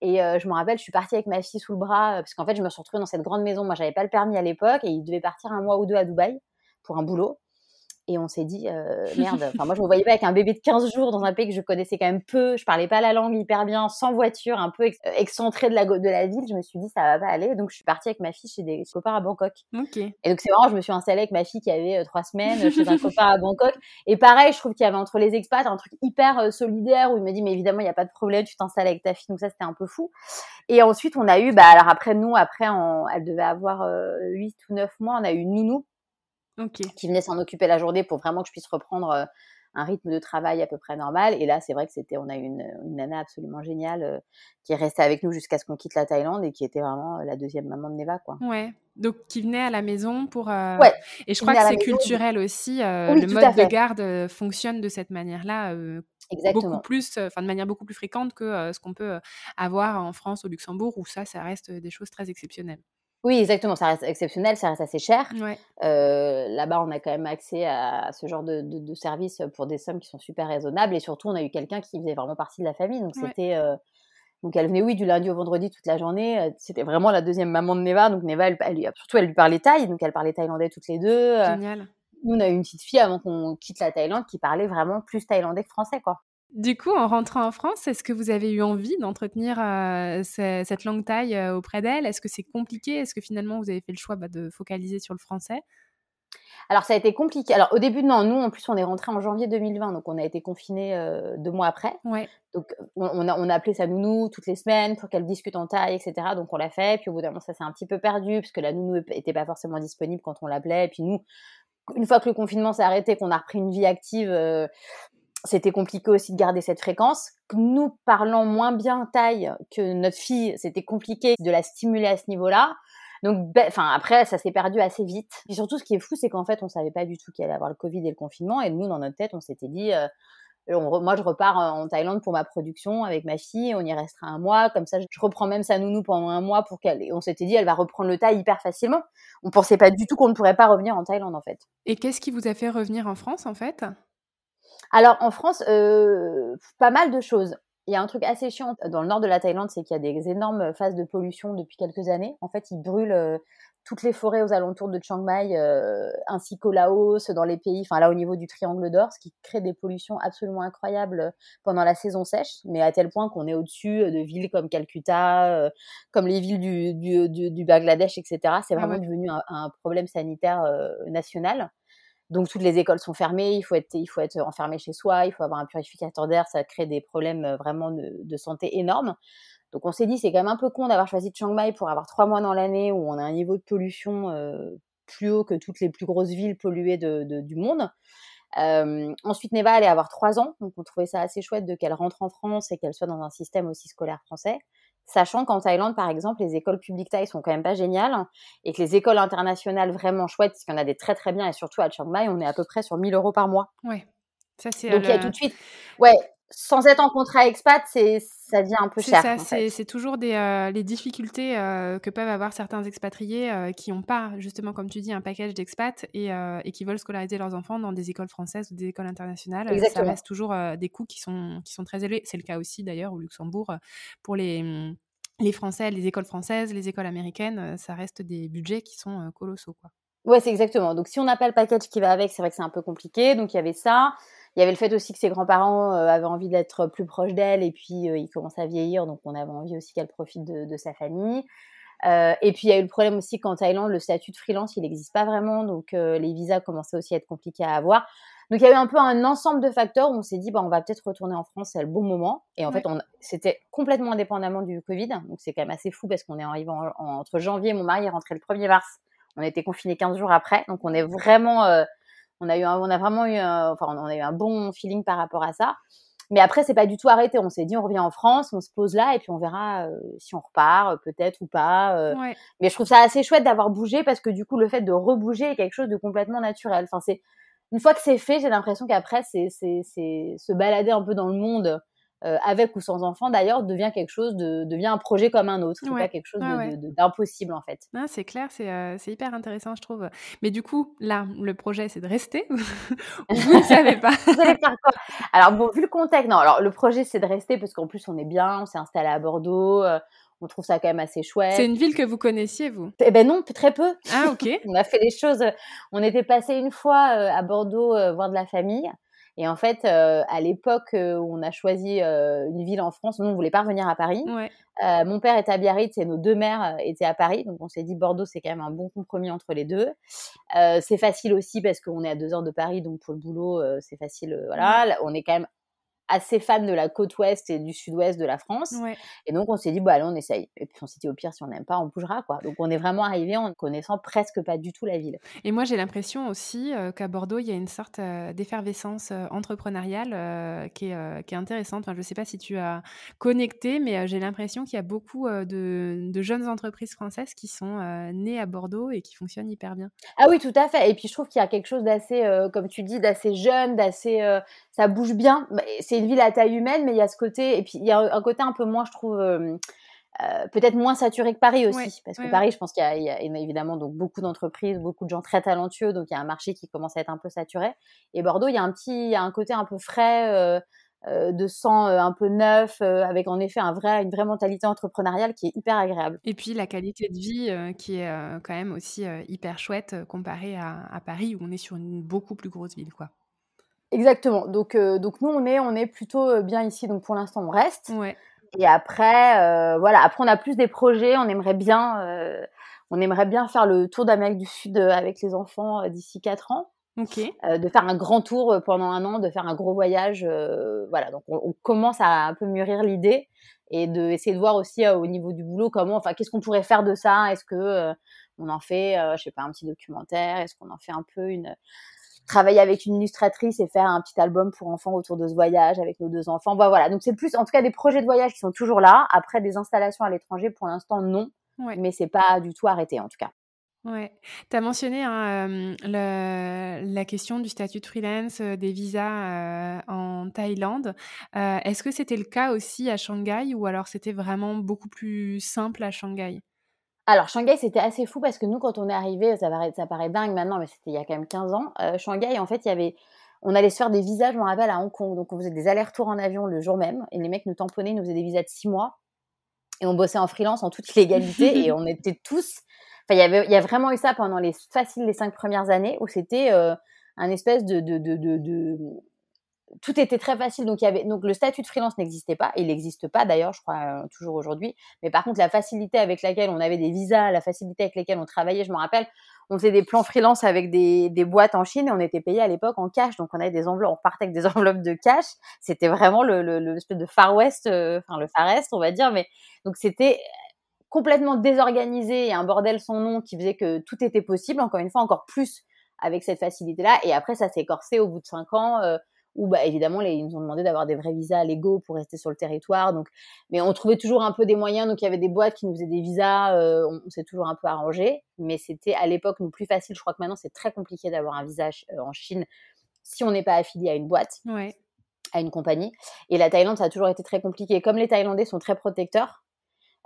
Et euh, je me rappelle, je suis partie avec ma fille sous le bras, parce qu'en fait, je me suis retrouvée dans cette grande maison. Moi, j'avais pas le permis à l'époque, et il devait partir un mois ou deux à Dubaï pour un boulot. Et on s'est dit, euh, merde, enfin, moi, je me voyais pas avec un bébé de 15 jours dans un pays que je connaissais quand même peu. Je parlais pas la langue hyper bien, sans voiture, un peu excentrée excentré de la, de la ville. Je me suis dit, ça va pas aller. Donc, je suis partie avec ma fille chez des copains à Bangkok. Ok. Et donc, c'est marrant, je me suis installée avec ma fille qui avait euh, trois semaines chez un copain à Bangkok. Et pareil, je trouve qu'il y avait entre les expats un truc hyper euh, solidaire où il me dit, mais évidemment, il n'y a pas de problème, tu t'installes avec ta fille. Donc, ça, c'était un peu fou. Et ensuite, on a eu, bah, alors après, nous, après, elle devait avoir 8 ou 9 mois, on a eu une nounou qui venait s'en occuper la journée pour vraiment que je puisse reprendre un rythme de travail à peu près normal. Et là, c'est vrai que c'était, on a eu une, nana absolument géniale euh, qui est restée avec nous jusqu'à ce qu'on quitte la Thaïlande et qui était vraiment euh, la deuxième maman de Neva, quoi. Ouais. Donc, qui venait à la maison pour. Euh, ouais. Et je crois que c'est culturel aussi. le mode de garde fonctionne de cette manière-là. Exactement. Beaucoup plus, enfin de manière beaucoup plus fréquente que ce qu'on peut avoir en France, au Luxembourg, où ça, ça reste des choses très exceptionnelles. Oui, exactement. Ça reste exceptionnel, ça reste assez cher. Euh, là-bas, on a quand même accès à ce genre de, de, services pour des sommes qui sont super raisonnables. Et surtout, on a eu quelqu'un qui faisait vraiment partie de la famille. Donc, c'était. Euh, donc, elle venait, oui, du lundi au vendredi toute la journée. Euh, c'était vraiment la deuxième maman de Neva. Donc, Neva, elle, surtout, elle lui parlait thaï. Donc, elle parlait thaïlandais toutes les deux. Génial. Nous, on a eu une petite fille avant qu'on quitte la Thaïlande qui parlait vraiment plus thaïlandais que français, quoi. Du coup, en rentrant en France, est-ce que vous avez eu envie d'entretenir euh, cette langue thaï euh, auprès d'elle? Est-ce que c'est compliqué? Est-ce que finalement vous avez fait le choix bah, de focaliser sur le français? Alors ça a été compliqué. Alors au début non, nous en plus on est rentré en janvier 2020, donc on a été confinés euh, deux mois après. Ouais. Donc on a, on a appelé sa nounou toutes les semaines pour qu'elle discute en taille, etc. Donc on l'a fait. Puis au bout d'un moment ça s'est un petit peu perdu parce que la nounou n'était pas forcément disponible quand on l'appelait. Et puis nous, une fois que le confinement s'est arrêté, qu'on a repris une vie active, c'était compliqué aussi de garder cette fréquence. Nous parlant moins bien taille que notre fille, c'était compliqué de la stimuler à ce niveau-là. Donc, ben, enfin, après, ça s'est perdu assez vite. Et surtout, ce qui est fou, c'est qu'en fait, on savait pas du tout qu'il allait avoir le Covid et le confinement. Et nous, dans notre tête, on s'était dit, euh, moi, je repars en Thaïlande pour ma production avec ma fille. On y restera un mois. Comme ça, je reprends même sa nounou pendant un mois pour qu'elle. On s'était dit, elle va reprendre le taille hyper facilement. On pensait pas du tout qu'on ne pourrait pas revenir en Thaïlande, en fait. Et qu'est-ce qui vous a fait revenir en France, en fait? Alors en France, euh, pas mal de choses. Il y a un truc assez chiant dans le nord de la Thaïlande, c'est qu'il y a des énormes phases de pollution depuis quelques années. En fait, ils brûlent euh, toutes les forêts aux alentours de Chiang Mai, euh, ainsi qu'au Laos, dans les pays, enfin là au niveau du Triangle d'Or, ce qui crée des pollutions absolument incroyables pendant la saison sèche, mais à tel point qu'on est au-dessus de villes comme Calcutta, comme les villes du, du, du, Bangladesh, etc. C'est ah vraiment devenu un, un, problème sanitaire national. Donc toutes les écoles sont fermées, il faut être, il faut être enfermé chez soi, il faut avoir un purificateur d'air, ça crée des problèmes euh, vraiment de, santé énormes. Donc on s'est dit c'est quand même un peu con d'avoir choisi Chiang Mai pour avoir trois mois dans l'année où on a un niveau de pollution euh, plus haut que toutes les plus grosses villes polluées du monde. Euh, ensuite, Neva allait avoir trois ans, donc on trouvait ça assez chouette de qu'elle rentre en France et qu'elle soit dans un système aussi scolaire français sachant qu'en Thaïlande, par exemple, les écoles publiques thaï sont quand même pas géniales et que les écoles internationales vraiment chouettes, parce qu'il y en a des très très bien et surtout à Chiang Mai, on est à peu près sur 1000 euros par mois. Ouais. Ça, c'est Donc il y a tout de suite, ouais, sans être en contrat expat, c'est ça devient un peu cher. C'est toujours des, euh, les difficultés euh, que peuvent avoir certains expatriés euh, qui n'ont pas, justement, comme tu dis, un package d'expat et, et, qui veulent scolariser leurs enfants dans des écoles françaises ou des écoles internationales. Ça reste toujours des coûts qui sont, qui sont très élevés. C'est le cas aussi, d'ailleurs, au Luxembourg, pour les hum, les Français, les écoles françaises, les écoles américaines, ça reste des budgets qui sont colossaux. Quoi. Ouais, c'est exactement. Donc, si on n'a pas le package qui va avec, c'est vrai que c'est un peu compliqué. Donc, il y avait ça. Il y avait le fait aussi que ses grands-parents avaient envie d'être plus proches d'elle et puis ils commençaient à vieillir. Donc, on avait envie aussi qu'elle profite de, sa famille. et puis, il y a eu le problème aussi qu'en Thaïlande, le statut de freelance, il n'existe pas vraiment. Donc, les visas commençaient aussi à être compliqués à avoir. Donc il y a eu un peu un ensemble de facteurs où on s'est dit bah on va peut-être retourner en France, c'est le bon moment. Et en fait, on, c'était complètement indépendamment du Covid. Donc c'est quand même assez fou parce qu'on est arrivé entre janvier, mon mari est rentré le 1er mars. On été confinés 15 jours après. Donc on est vraiment, euh, on a eu, on a vraiment eu, un, enfin on a eu un bon feeling par rapport à ça. Mais après, c'est pas du tout arrêté. On s'est dit, on revient en France, on se pose là, et puis on verra euh, si on repart, euh, peut-être ou pas. Mais je trouve ça assez chouette d'avoir bougé parce que du coup, le fait de rebouger est quelque chose de complètement naturel. Enfin, c'est une fois que c'est fait, j'ai l'impression qu'après, c'est, c'est, c'est se balader un peu dans le monde euh, avec ou sans enfant d'ailleurs devient quelque chose de devient un projet comme un autre, c'est pas quelque chose d'impossible en fait. Ah, c'est clair, c'est, euh, c'est hyper intéressant je trouve. Mais du coup là, le projet c'est de rester. vous ne savez pas? vous allez faire quoi Alors bon, vu le contexte, non. Alors le projet c'est de rester parce qu'en plus on est bien, on s'est installé à Bordeaux. Euh, on trouve ça quand même assez chouette. C'est une ville que vous connaissiez, vous? Eh ben non, très peu. Ah, ok. on a fait les choses. On était passé une fois à Bordeaux voir de la famille. Et en fait, euh, à l'époque où on a choisi une ville en France, nous, on voulait pas revenir à Paris. mon père était à Biarritz et nos deux mères étaient à Paris. Donc, on s'est dit Bordeaux, c'est quand même un bon compromis entre les deux. c'est facile aussi parce qu'on est à deux heures de Paris. Donc, pour le boulot, c'est facile. voilà. On est quand même assez fan de la côte ouest et du sud-ouest de la France. Et donc, on s'est dit, bah, allez, on essaye. Et puis, on s'est dit, au pire, si on n'aime pas, on bougera, quoi. Donc, on est vraiment arrivé en connaissant presque pas du tout la ville. Et moi, j'ai l'impression aussi euh, qu'à Bordeaux, il y a une sorte euh, d'effervescence euh, entrepreneuriale qui, est, qui est intéressante. Enfin, je ne sais pas si tu as connecté, mais j'ai l'impression qu'il y a beaucoup de, de, jeunes entreprises françaises qui sont nées à Bordeaux et qui fonctionnent hyper bien. Ah oui, tout à fait. Et puis, je trouve qu'il y a quelque chose d'assez, comme tu dis, d'assez jeune, d'assez. ça bouge bien. C'est une ville à taille humaine, mais il y a ce côté, et puis il y a un côté un peu moins, je trouve, euh, euh, peut-être moins saturé que Paris aussi, parce que Paris, je pense qu'il y, a évidemment donc beaucoup d'entreprises, beaucoup de gens très talentueux, donc il y a un marché qui commence à être un peu saturé. Et Bordeaux, il y a un petit, il y a un côté un peu frais. Euh, de sang un peu neuf, avec en effet un vrai, une vraie mentalité entrepreneuriale qui est hyper agréable. Et puis la qualité de vie qui est quand même aussi hyper chouette comparée à, à, Paris où on est sur une beaucoup plus grosse ville. quoi. Exactement. Donc, euh, donc nous, on est, on est plutôt euh, bien ici. Donc, pour l'instant, on reste. Ouais. Et après, euh, voilà. Après, on a plus des projets. On aimerait bien, on aimerait bien faire le tour d'Amérique du Sud avec les enfants d'ici 4 ans. Ok. de faire un grand tour pendant un an, de faire un gros voyage. voilà. Donc, on, commence à un peu mûrir l'idée et de essayer de voir aussi au niveau du boulot comment, enfin, qu'est-ce qu'on pourrait faire de ça? Est-ce que on en fait, je sais pas, un petit documentaire? Est-ce qu'on en fait un peu une travailler avec une illustratrice et faire un petit album pour enfants autour de ce voyage avec nos deux enfants. Bah, voilà, donc c'est plus, en tout cas, des projets de voyage qui sont toujours là. Après, des installations à l'étranger, pour l'instant, non. Ouais. Mais c'est pas du tout arrêté, en tout cas. Ouais, tu as mentionné hein, la question du statut de freelance, des visas en Thaïlande. Est-ce que c'était le cas aussi à Shanghai ou alors c'était vraiment beaucoup plus simple à Shanghai? Alors, Shanghai, c'était assez fou parce que nous, quand on est arrivé, ça paraît, ça paraît dingue maintenant, mais c'était il y a quand même 15 ans. Euh, Shanghai, en fait, il y avait. On allait se faire des visas, je me rappelle, à Hong Kong. Donc, on faisait des allers-retours en avion le jour même. Et les mecs nous tamponnaient, nous faisaient des visas de 6 mois. Et on bossait en freelance en toute illégalité. et on était tous. Enfin, il y, avait, il y a vraiment eu ça pendant les faciles les 5 premières années où c'était euh, un espèce de, de, de, de tout était très facile. Donc, il y avait, donc le statut de freelance n'existait pas. Il n'existe pas d'ailleurs, je crois, euh, toujours aujourd'hui. Mais par contre, la facilité avec laquelle on avait des visas, la facilité avec laquelle on travaillait, je me rappelle, on faisait des plans freelance avec des, des boîtes en Chine et on était payé à l'époque en cash. Donc, on avait des enveloppes, on partait avec des enveloppes de cash. C'était vraiment le, le, le de Far West, euh, enfin, le Far Est, on va dire. Mais donc, c'était complètement désorganisé et un bordel sans nom qui faisait que tout était possible. Encore une fois, encore plus avec cette facilité-là. Et après, ça s'est corsé au bout de cinq ans. Euh, où bah, évidemment les, ils nous ont demandé d'avoir des vrais visas légaux pour rester sur le territoire. Donc, mais on trouvait toujours un peu des moyens. Donc il y avait des boîtes qui nous faisaient des visas. Euh, on, s'est toujours un peu arrangé, mais c'était à l'époque nous plus facile. Je crois que maintenant c'est très compliqué d'avoir un visa euh, en Chine si on n'est pas affilié à une boîte. à une compagnie. Et la Thaïlande, ça a toujours été très compliqué. Comme les Thaïlandais sont très protecteurs,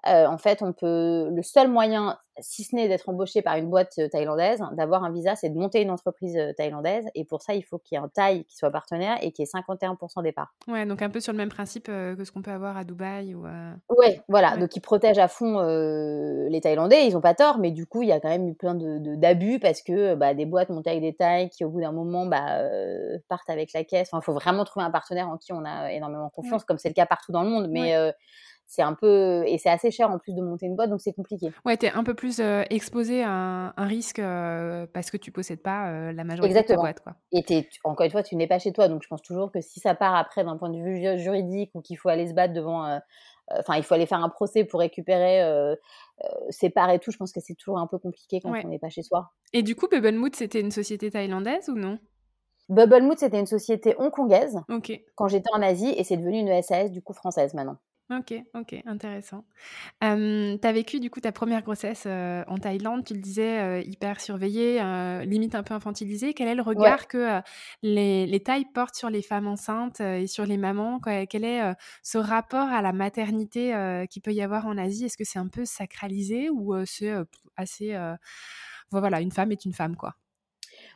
euh, en fait, on peut. Le seul moyen, si ce n'est d'être embauché par une boîte euh, thaïlandaise, d'avoir un visa, c'est de monter une entreprise euh, thaïlandaise. Et pour ça, il faut qu'il y ait un Thaï qui soit partenaire et qui ait 51% des parts. Ouais, donc un peu sur le même principe que ce qu'on peut avoir à Dubaï ou. Ouais, voilà. Donc ils protègent à fond les Thaïlandais. Ils n'ont pas tort, mais du coup, il y a quand même eu plein de, d'abus parce que bah, des boîtes montées avec des Thaïs qui, au bout d'un moment, bah, partent avec la caisse. Enfin, il faut vraiment trouver un partenaire en qui on a énormément confiance, comme c'est le cas partout dans le monde. Mais c'est un peu et c'est assez cher en plus de monter une boîte donc c'est compliqué. Ouais, tu es un peu plus euh, exposé à un, risque euh, parce que tu possèdes pas euh, la majorité de ta boîte quoi. Et encore une fois, tu n'es pas chez toi donc je pense toujours que si ça part après d'un point de vue juridique ou qu'il faut aller se battre devant enfin il faut aller faire un procès pour récupérer ses parts et tout, je pense que c'est toujours un peu compliqué quand on n'est pas chez soi. Et du coup, Bubble Mood, c'était une société thaïlandaise ou non? Bubble Mood, c'était une société hongkongaise quand j'étais en Asie et c'est devenu une SAS du coup française maintenant. OK, OK, intéressant. tu as vécu du coup ta première grossesse, en Thaïlande, tu le disais, hyper surveillée, limite un peu infantilisée. Quel est le regard que, les les Thaïs portent sur les femmes enceintes, et sur les mamans? quel est, ce rapport à la maternité, qu'il peut y avoir en Asie? Est-ce que c'est un peu sacralisé ou, c'est, assez, voilà, une femme est une femme, quoi?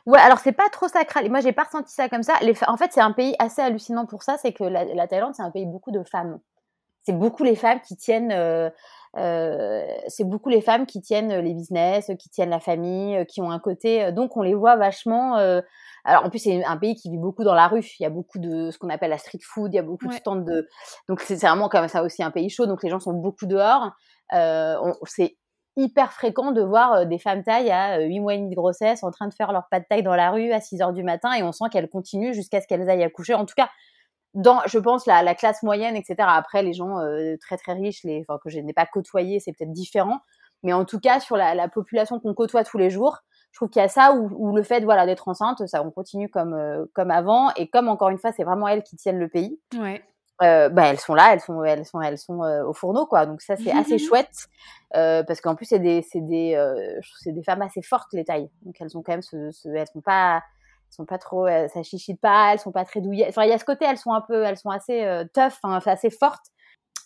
Ouais, alors c'est pas trop sacral. Moi, j'ai pas ressenti ça comme ça. Les en fait, c'est un pays assez hallucinant pour ça, c'est que la la Thaïlande, c'est un pays beaucoup de femmes c'est beaucoup les femmes qui tiennent euh, euh, c'est beaucoup les femmes qui tiennent les business, qui tiennent la famille, euh, qui ont un côté. Donc on les voit vachement. alors en plus c'est un pays qui vit beaucoup dans la rue. Il y a beaucoup de ce qu'on appelle la street food. Il y a beaucoup de stands de. Donc c'est vraiment comme ça aussi un pays chaud. Donc les gens sont beaucoup dehors. c'est hyper fréquent de voir des femmes tailles à 8 mois et demi de grossesse en train de faire leur pas de taille dans la rue à 6 heures du matin et on sent qu'elles continuent jusqu'à ce qu'elles aillent accoucher. En tout cas, dans, je pense, la, la, classe moyenne, etc. Après, les gens très très riches, les, enfin, que je n'ai pas côtoyé, c'est peut-être différent. Mais en tout cas, sur la, la population qu'on côtoie tous les jours, je trouve qu'il y a ça où, le fait voilà d'être enceinte, ça on continue comme comme avant et comme encore une fois c'est vraiment elles qui tiennent le pays. Ouais. Euh, bah, elles sont là, elles sont, elles sont, elles sont euh, au fourneau, quoi. Donc ça, c'est assez chouette euh, parce qu'en plus, c'est des, c'est des, c'est des femmes assez fortes les tailles. Donc elles ont quand même, ce, ce elles sont pas, sont pas trop, ça chichite pas, elles sont pas très douillées. Enfin, il y a ce côté, elles sont un peu, elles sont assez tough, hein, assez fortes.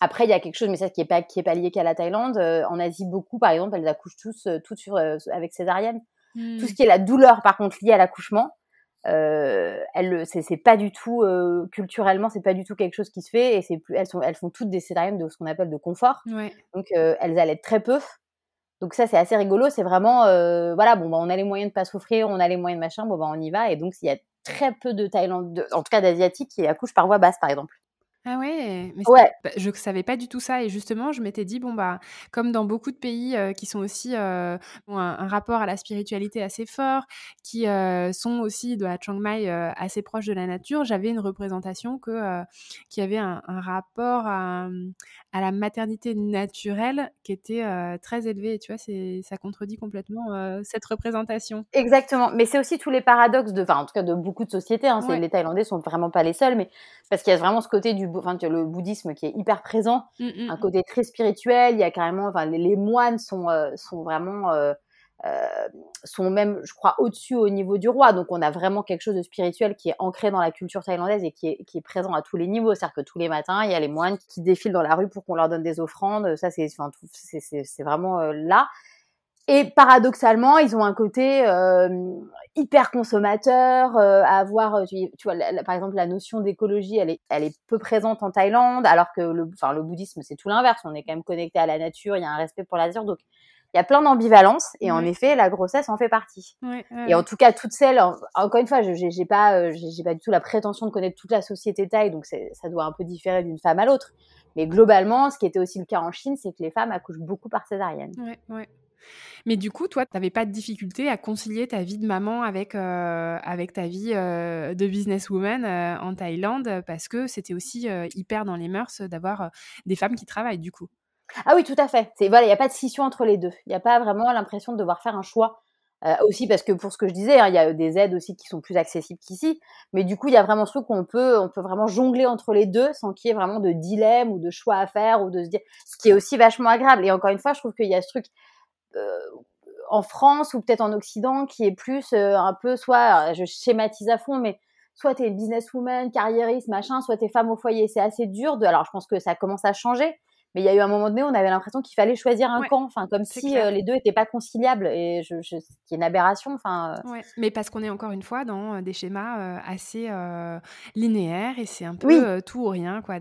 Après, il y a quelque chose, mais ça qui est pas, qui est pas lié qu'à la Thaïlande. en Asie, beaucoup, par exemple, elles accouchent tous, toutes sur, avec césarienne. Tout ce qui est la douleur, par contre, liée à l'accouchement, euh, elles, c'est pas du tout euh, culturellement, c'est pas du tout quelque chose qui se fait et c'est plus, elles sont, elles font toutes des césariennes de ce qu'on appelle de confort. Donc euh, elles allaitent très peu. Donc ça c'est assez rigolo. C'est vraiment, euh, voilà, bon, bah, on a les moyens de pas souffrir, on a les moyens de machin, bon bah on y va. Et donc il y a très peu de Thaïlande, en tout cas d'asiatiques qui accouchent par voie basse par exemple. Ah ouais, mais Ouais. bah, je savais pas du tout ça et justement, je m'étais dit bon bah comme dans beaucoup de pays qui sont aussi euh, ont un, rapport à la spiritualité assez fort, qui sont aussi de la Chiang Mai assez proche de la nature, j'avais une représentation que qui avait un, rapport à, à, la maternité naturelle qui était très élevé. Tu vois, c'est ça contredit complètement cette représentation. Exactement, mais c'est aussi tous les paradoxes de, enfin en tout cas de beaucoup de sociétés. Hein, Les Thaïlandais sont vraiment pas les seuls, mais parce qu'il y a vraiment ce côté du enfin, le bouddhisme qui est hyper présent, mmh, mmh, un mmh. côté très spirituel. Il y a carrément, enfin, les, moines sont, euh, sont vraiment, euh, euh, sont même, je crois, au-dessus au niveau du roi. Donc, on a vraiment quelque chose de spirituel qui est ancré dans la culture thaïlandaise et qui est, qui est présent à tous les niveaux. C'est-à-dire que tous les matins, il y a les moines qui défilent dans la rue pour qu'on leur donne des offrandes. Ça, c'est, enfin, c'est vraiment là. Et paradoxalement, ils ont un côté euh, hyper consommateur, euh, à avoir, euh, tu, vois, par exemple, la notion d'écologie, elle est, elle est peu présente en Thaïlande, alors que le, enfin, le bouddhisme, c'est tout l'inverse. On est quand même connecté à la nature, il y a un respect pour la nature. Donc, il y a plein d'ambivalences, et en effet, la grossesse en fait partie. et en tout cas, toutes celles, encore une fois, je j'ai pas, j'ai pas du tout la prétention de connaître toute la société thaï, donc ça doit un peu différer d'une femme à l'autre. Mais globalement, ce qui était aussi le cas en Chine, c'est que les femmes accouchent beaucoup par césarienne. Ouais. Mais du coup, toi, tu n'avais pas de difficulté à concilier ta vie de maman avec, euh, avec ta vie euh, de businesswoman euh, en Thaïlande? Parce que c'était aussi hyper dans les mœurs d'avoir des femmes qui travaillent du coup. Ah oui, tout à fait. Voilà, il n'y a pas de scission entre les deux. Il n'y a pas vraiment l'impression de devoir faire un choix. aussi parce que pour ce que je disais, hein, il y a des aides aussi qui sont plus accessibles qu'ici. Mais du coup, il y a vraiment ce truc qu'on peut, on peut vraiment jongler entre les deux sans qu'il y ait vraiment de dilemme ou de choix à faire ou de se dire, ce qui est aussi vachement agréable. Et encore une fois, je trouve qu'il y a ce truc en France ou peut-être en Occident qui est plus euh, un peu soit je schématise à fond mais soit tu es businesswoman, carriériste, machin, soit tu es femme au foyer. C'est assez dur de alors je pense que ça commence à changer mais il y a eu un moment donné, on avait l'impression qu'il fallait choisir un camp, enfin comme si euh, les deux n'étaient pas conciliables, et je, je, qui est une aberration. Enfin. Euh. Ouais. Mais parce qu'on est encore une fois dans euh, des schémas assez linéaires, et c'est un peu tout ou rien, quoi,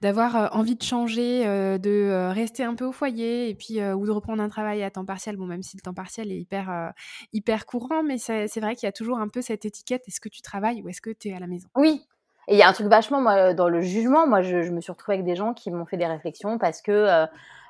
d'avoir envie de changer, de rester un peu au foyer, et puis ou de reprendre un travail à temps partiel. Bon, même si le temps partiel est hyper hyper courant, mais c'est vrai qu'il y a toujours un peu cette étiquette est-ce que tu travailles ou est-ce que tu es à la maison? Oui, et il y a un truc vachement, moi, dans le jugement, moi, je, je me suis retrouvée avec des gens qui m'ont fait des réflexions parce que, euh,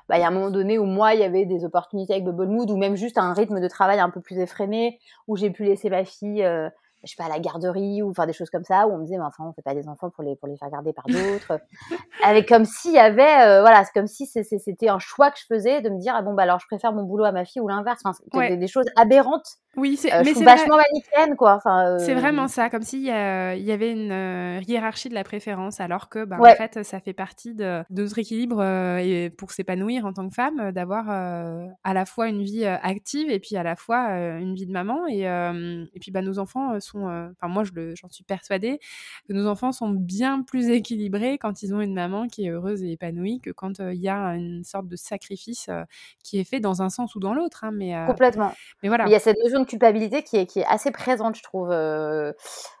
bah, il y a un moment donné où moi, il y avait des opportunités avec Bubble Mood ou même juste un rythme de travail un peu plus effréné où j'ai pu laisser ma fille euh, je sais pas, à la garderie ou enfin des choses comme ça où on me disait mais enfin on fait pas des enfants pour les pour les faire garder par d'autres. Avec comme s'il y avait euh, voilà c'est comme si c'était un choix que je faisais de me dire ah bon bah alors je préfère mon boulot à ma fille ou l'inverse. Enfin des, des, choses aberrantes. Oui c'est euh, mais c'est vachement manichéenne quoi. Enfin c'est euh, vraiment ça comme s'il y, avait une hiérarchie de la préférence alors que bah, en fait ça fait partie de, de notre équilibre et pour s'épanouir en tant que femme d'avoir à la fois une vie active et puis à la fois une vie de maman. Et, et puis bah nos enfants sont euh, enfin moi j'en suis persuadée, que nos enfants sont bien plus équilibrés quand ils ont une maman qui est heureuse et épanouie que quand euh, il y a une sorte de sacrifice euh, qui est fait dans un sens ou dans l'autre. Hein, mais, Complètement. Mais voilà. Il y a cette notion de culpabilité qui est, qui est assez présente, je trouve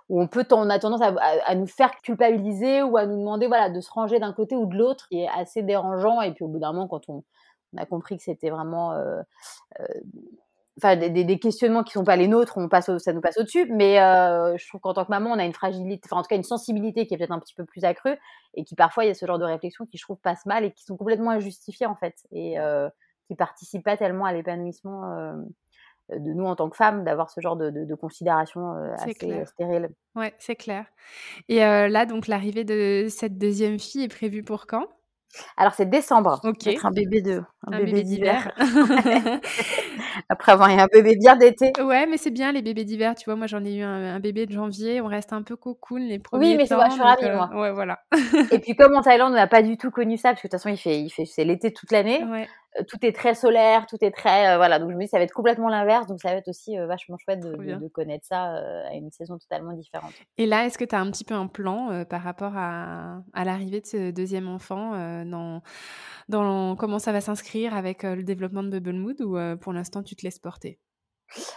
où on peut on a tendance à, nous faire culpabiliser ou à nous demander voilà de se ranger d'un côté ou de l'autre qui est assez dérangeant et puis au bout d'un moment quand on, a compris que c'était vraiment enfin des, questionnements qui sont pas les nôtres, on passe ça nous passe au-dessus. Mais euh, je trouve qu'en tant que maman, on a une fragilité, enfin en tout cas une sensibilité qui est peut-être un petit peu plus accrue et qui parfois il y a ce genre de réflexions qui je trouve passent mal et qui sont complètement injustifiées en fait et euh, qui participent pas tellement à l'épanouissement euh, de nous en tant que femmes d'avoir ce genre de, de, considération assez stérile. Ouais, c'est clair. Et là, donc, l'arrivée de cette deuxième fille est prévue pour quand? Alors c'est décembre. Ok. un bébé de, un, bébé, d'hiver. Après avoir eu un bébé bien d'été. Ouais, mais c'est bien les bébés d'hiver. Tu vois, moi j'en ai eu un, bébé de janvier. On reste un peu cocoon les premiers Oui, mais je suis ravie euh, moi. Ouais, voilà. Et puis comme en Thaïlande, on n'a pas du tout connu ça parce que de toute façon il fait, il fait, c'est l'été toute l'année. Ouais. Euh, tout est très solaire, tout est très euh, voilà. Donc je me dis ça va être complètement l'inverse, donc ça va être aussi euh, vachement chouette de, de, connaître ça à une saison totalement différente. Et là, est-ce que tu as un petit peu un plan par rapport à, à l'arrivée de ce deuxième enfant dans, dans comment ça va s'inscrire avec le développement de Bubble Mood ou pour l'instant tu te laisses porter?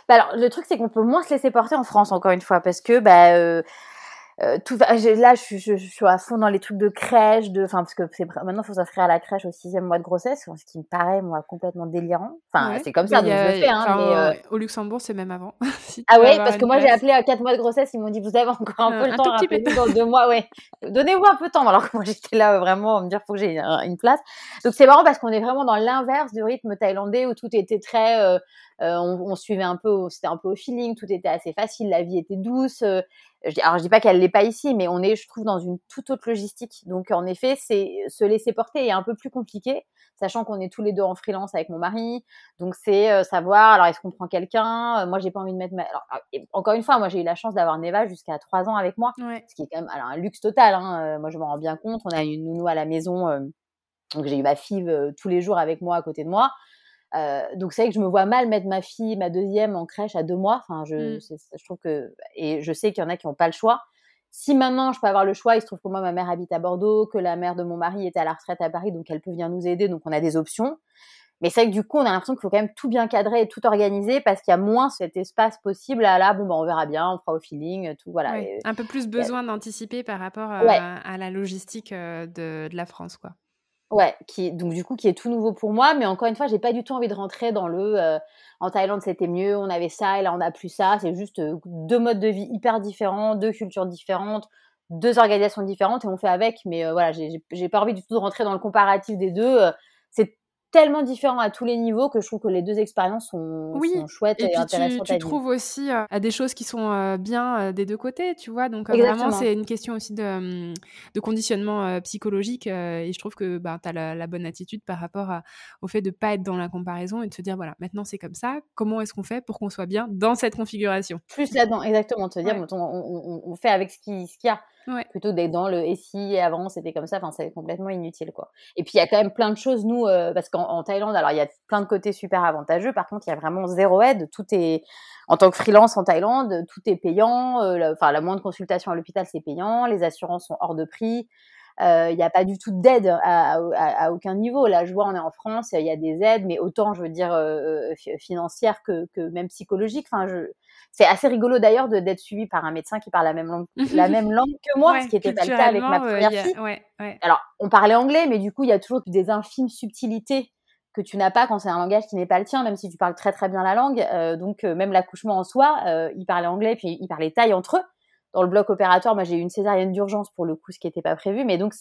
Bah alors le truc c'est qu'on peut moins se laisser porter en France encore une fois parce que bah euh, tout là je, je, je, suis à fond dans les trucs de crèche de enfin parce que c'est maintenant faut s'inscrire à la crèche au sixième mois de grossesse ce qui me paraît moi complètement délirant. Enfin c'est comme ça donc je le fais hein, mais, euh... au Luxembourg c'est même avant ah oui parce que moi j'ai appelé à quatre mois de grossesse ils m'ont dit vous avez encore un, peu le temps rappelez dans deux mois ouais. Donnez-vous un peu de temps alors que moi j'étais là vraiment à me dire faut que j'ai une place. Donc c'est marrant parce qu'on est vraiment dans l'inverse du rythme thaïlandais où tout était très euh, euh, on, on, suivait un peu, c'était un peu au feeling, tout était assez facile, la vie était douce. Euh, alors je dis pas qu'elle l'est pas ici, mais on est, je trouve, dans une toute autre logistique. Donc en effet, c'est se laisser porter est un peu plus compliqué, sachant qu'on est tous les deux en freelance avec mon mari. Donc c'est euh, savoir, alors est-ce qu'on prend quelqu'un? Moi j'ai pas envie de mettre ma... alors, encore une fois, moi j'ai eu la chance d'avoir Neva jusqu'à trois ans avec moi, ce qui est quand même alors, un luxe total. Hein. Moi je m'en rends bien compte. On a une nounou à la maison. donc j'ai eu ma fille tous les jours avec moi à côté de moi. Euh, donc c'est vrai que je me vois mal mettre ma fille, ma deuxième, en crèche à deux mois. Enfin, je, je trouve que et je sais qu'il y en a qui n'ont pas le choix. Si maintenant je peux avoir le choix, il se trouve que moi ma mère habite à Bordeaux, que la mère de mon mari était à la retraite à Paris, donc elle peut venir nous aider, donc on a des options. Mais c'est vrai que du coup on a l'impression qu'il faut quand même tout bien cadrer et tout organiser parce qu'il y a moins cet espace possible à là bon ben on verra bien, on fera au feeling, tout voilà. un peu plus besoin d'anticiper par rapport à, la logistique euh, de, de la France quoi. Ouais, qui donc du coup qui est tout nouveau pour moi, mais encore une fois, j'ai pas du tout envie de rentrer dans le euh, en Thaïlande c'était mieux, on avait ça et là on a plus ça. C'est juste euh, deux modes de vie hyper différents, deux cultures différentes, deux organisations différentes et on fait avec. Mais euh, voilà, j'ai pas envie du tout de rentrer dans le comparatif des deux. c'est tellement différent à tous les niveaux que je trouve que les deux expériences sont, sont chouettes et, et intéressantes. Tu, tu trouves aussi euh, à des choses qui sont euh, bien euh, des deux côtés, tu vois. Donc vraiment, c'est une question aussi de, hum, de conditionnement psychologique et je trouve que bah, tu as la, bonne attitude par rapport au fait de pas être dans la comparaison et de se dire voilà, maintenant c'est comme ça, comment est-ce qu'on fait pour qu'on soit bien dans cette configuration? Plus là-dedans, exactement. Te dire, on, on, on, fait avec ce qu'il ce y a. Plutôt d'être dans le et si avant c'était comme ça, enfin c'est complètement inutile quoi. Et puis il y a quand même plein de choses nous parce qu'en Thaïlande alors il y a plein de côtés super avantageux. Par contre il y a vraiment zéro aide. Tout est en tant que freelance en Thaïlande, tout est payant. Enfin la moindre consultation à l'hôpital c'est payant. Les assurances sont hors de prix. Il n'y a pas du tout d'aide à, à, aucun niveau. Là, je vois, on est en France, il y a des aides, mais autant, je veux dire, euh, financières que, que, même psychologiques. Enfin, je, c'est assez rigolo d'ailleurs d'être suivi par un médecin qui parle la même langue, la même langue que moi, ce qui n'était pas le cas avec ma première fille. Alors, on parlait anglais, mais du coup, il y a toujours des infimes subtilités que tu n'as pas quand c'est un langage qui n'est pas le tien, même si tu parles très très bien la langue. Euh, donc, euh, même l'accouchement en soi, euh, il parlait anglais, puis il parlait thaï entre eux. Dans le bloc opératoire, moi, j'ai eu une césarienne d'urgence pour le coup, ce qui n'était pas prévu. Mais donc,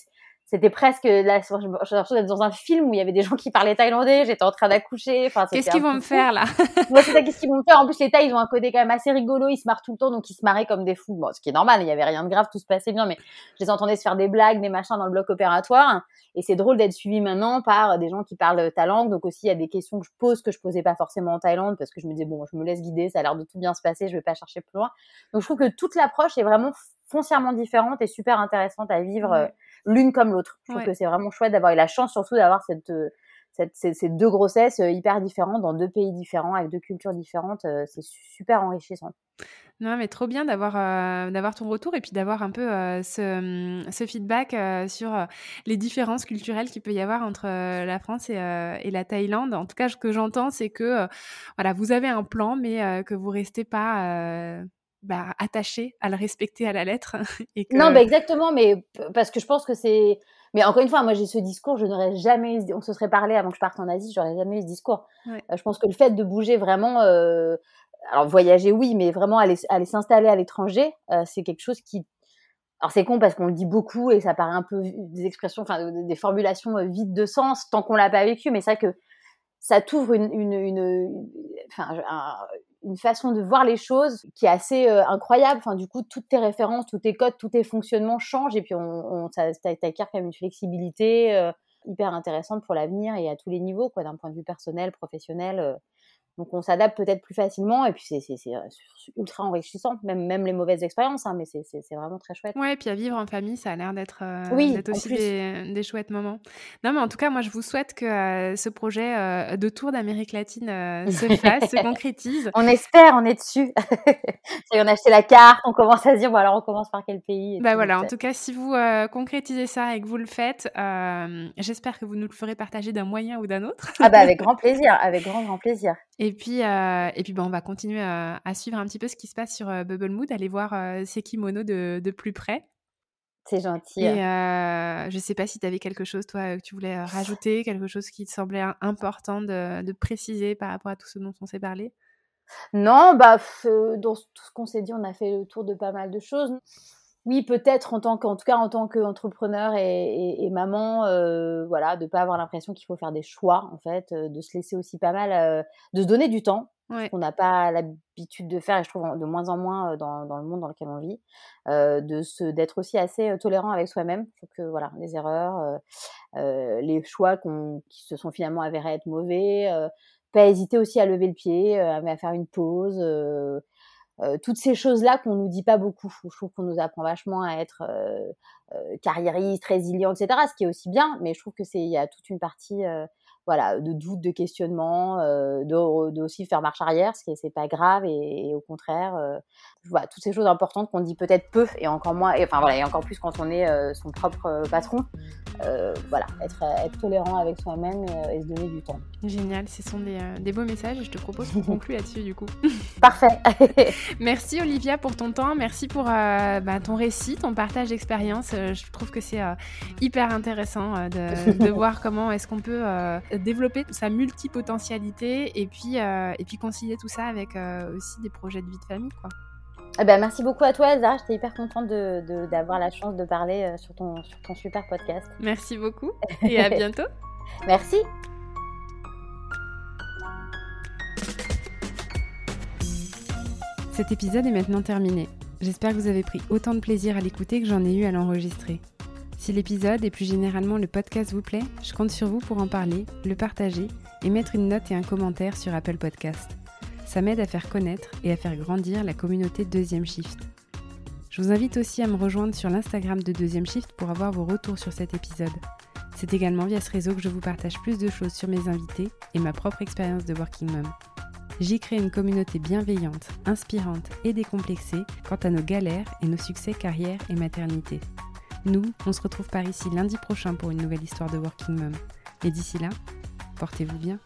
c'était presque là j'ai d'être dans un film où il y avait des gens qui parlaient thaïlandais j'étais en train d'accoucher enfin qu'est-ce qu'ils vont me faire là? Moi c'est ça qu'est-ce qu'ils vont me faire? En plus les Thaïs ils ont un côté quand même assez rigolo ils se marrent tout le temps donc ils se marraient comme des fous. Bon ce qui est normal il y avait rien de grave tout se passait bien mais je les entendais se faire des blagues des machins dans le bloc opératoire. Et c'est drôle d'être suivi maintenant par des gens qui parlent ta langue. Donc aussi il y a des questions que je pose que je posais pas forcément en Thaïlande parce que je me disais bon je me laisse guider ça a l'air de tout bien se passer je vais pas chercher plus loin. Donc je trouve que toute l'approche est vraiment foncièrement différente et super intéressante à vivre l'une comme l'autre. Je trouve que c'est vraiment chouette d'avoir eu la chance surtout d'avoir cette, euh, cette, ces, deux grossesses euh, hyper différentes dans deux pays différents avec deux cultures différentes. Euh, c'est super enrichissant. Non, mais trop bien d'avoir d'avoir ton retour et puis d'avoir un peu ce, hum, ce, feedback sur les différences culturelles qu'il peut y avoir entre la France et, et, la Thaïlande. En tout cas, ce que j'entends, c'est que voilà, vous avez un plan, mais que vous restez pas bah, attaché à le respecter à la lettre. Et que... Non, bah exactement, mais parce que je pense que c'est. Mais encore une fois, moi j'ai ce discours, je n'aurais jamais eu. On se serait parlé avant que je parte en Asie, j'aurais jamais eu ce discours. Euh, je pense que le fait de bouger vraiment. Euh... Alors voyager, oui, mais vraiment aller, aller s'installer à l'étranger, euh, c'est quelque chose qui. Alors c'est con parce qu'on le dit beaucoup et ça paraît un peu des expressions, enfin des formulations vides de sens tant qu'on l'a pas vécu, mais c'est vrai que ça t'ouvre une, une, une, enfin, une façon de voir les choses qui est assez incroyable. Enfin, du coup, toutes tes références, tous tes codes, tous tes fonctionnements changent et puis on, on t'acquiert quand même une flexibilité hyper intéressante pour l'avenir et à tous les niveaux, quoi, d'un point de vue personnel, professionnel. Donc on s'adapte peut-être plus facilement et puis c'est euh, ultra enrichissant, même, même les mauvaises expériences, hein, mais c'est vraiment très chouette. Ouais, et puis à vivre en famille, ça a l'air d'être euh, oui, aussi des, des, chouettes moments. Non, mais en tout cas, moi je vous souhaite que euh, ce projet de tour d'Amérique latine se fasse, se concrétise. On espère, on est dessus. on a acheté la carte, on commence à se dire, bon alors on commence par quel pays Bah voilà, en tout cas, si vous concrétisez ça et que vous le faites, j'espère que vous nous le ferez partager d'un moyen ou d'un autre. ah bah avec grand plaisir, avec grand grand plaisir. Et puis, euh, et puis bon, on va continuer à, suivre un petit peu ce qui se passe sur euh, Bubble Mood, aller voir euh, ces kimonos de, de, plus près. C'est gentil. Et je ne sais pas si tu avais quelque chose, toi, que tu voulais rajouter, quelque chose qui te semblait important de, de préciser par rapport à tout ce dont on s'est parlé? Non, bah, dans tout ce qu'on s'est dit, on a fait le tour de pas mal de choses oui, peut-être en tant qu'en tout cas en tant qu'entrepreneur et, et, maman, euh, voilà, de pas avoir l'impression qu'il faut faire des choix en fait, euh, de se laisser aussi pas mal, euh, de se donner du temps, ouais. qu'on n'a pas l'habitude de faire et je trouve de moins en moins dans, dans le monde dans lequel on vit, de se d'être aussi assez tolérant avec soi-même. Faut que voilà, les erreurs, les choix qui se sont finalement avérés être mauvais, pas hésiter aussi à lever le pied, à faire une pause euh, toutes ces choses-là qu'on nous dit pas beaucoup. Je trouve qu'on nous apprend vachement à être euh, euh, carriériste, résilient, etc. Ce qui est aussi bien, mais je trouve que c'est il y a toute une partie voilà, de doute, de questionnement, euh, de, de, aussi faire marche arrière, ce qui c'est pas grave et, au contraire, euh, voilà, toutes ces choses importantes qu'on dit peut-être peu et encore moins, et, enfin voilà, et encore plus quand on est euh, son propre euh, patron, voilà, être, être tolérant avec soi-même et, se donner du temps. Génial, ce sont des, des beaux messages et je te propose qu'on conclue là-dessus du coup. Parfait. merci Olivia pour ton temps, merci pour bah, ton récit, ton partage d'expérience. je trouve que c'est hyper intéressant de, de voir comment est-ce qu'on peut développer sa multipotentialité et puis, euh, et puis concilier tout ça avec euh, aussi des projets de vie de famille. Quoi. Eh ben, merci beaucoup à toi, Elsa. J'étais hyper contente d'avoir de, la chance de parler euh, sur ton, sur ton super podcast. Merci beaucoup et à bientôt. merci. Cet épisode est maintenant terminé. J'espère que vous avez pris autant de plaisir à l'écouter que j'en ai eu à l'enregistrer. Si l'épisode et plus généralement le podcast vous plaît, je compte sur vous pour en parler, le partager et mettre une note et un commentaire sur Apple Podcast. Ça m'aide à faire connaître et à faire grandir la communauté Deuxième Shift. Je vous invite aussi à me rejoindre sur l'Instagram de Deuxième Shift pour avoir vos retours sur cet épisode. C'est également via ce réseau que je vous partage plus de choses sur mes invités et ma propre expérience de Working Mom. J'y crée une communauté bienveillante, inspirante et décomplexée quant à nos galères et nos succès carrière et maternité. Nous, on se retrouve par ici lundi prochain pour une nouvelle histoire de Working Mom. Et d'ici là, portez-vous bien.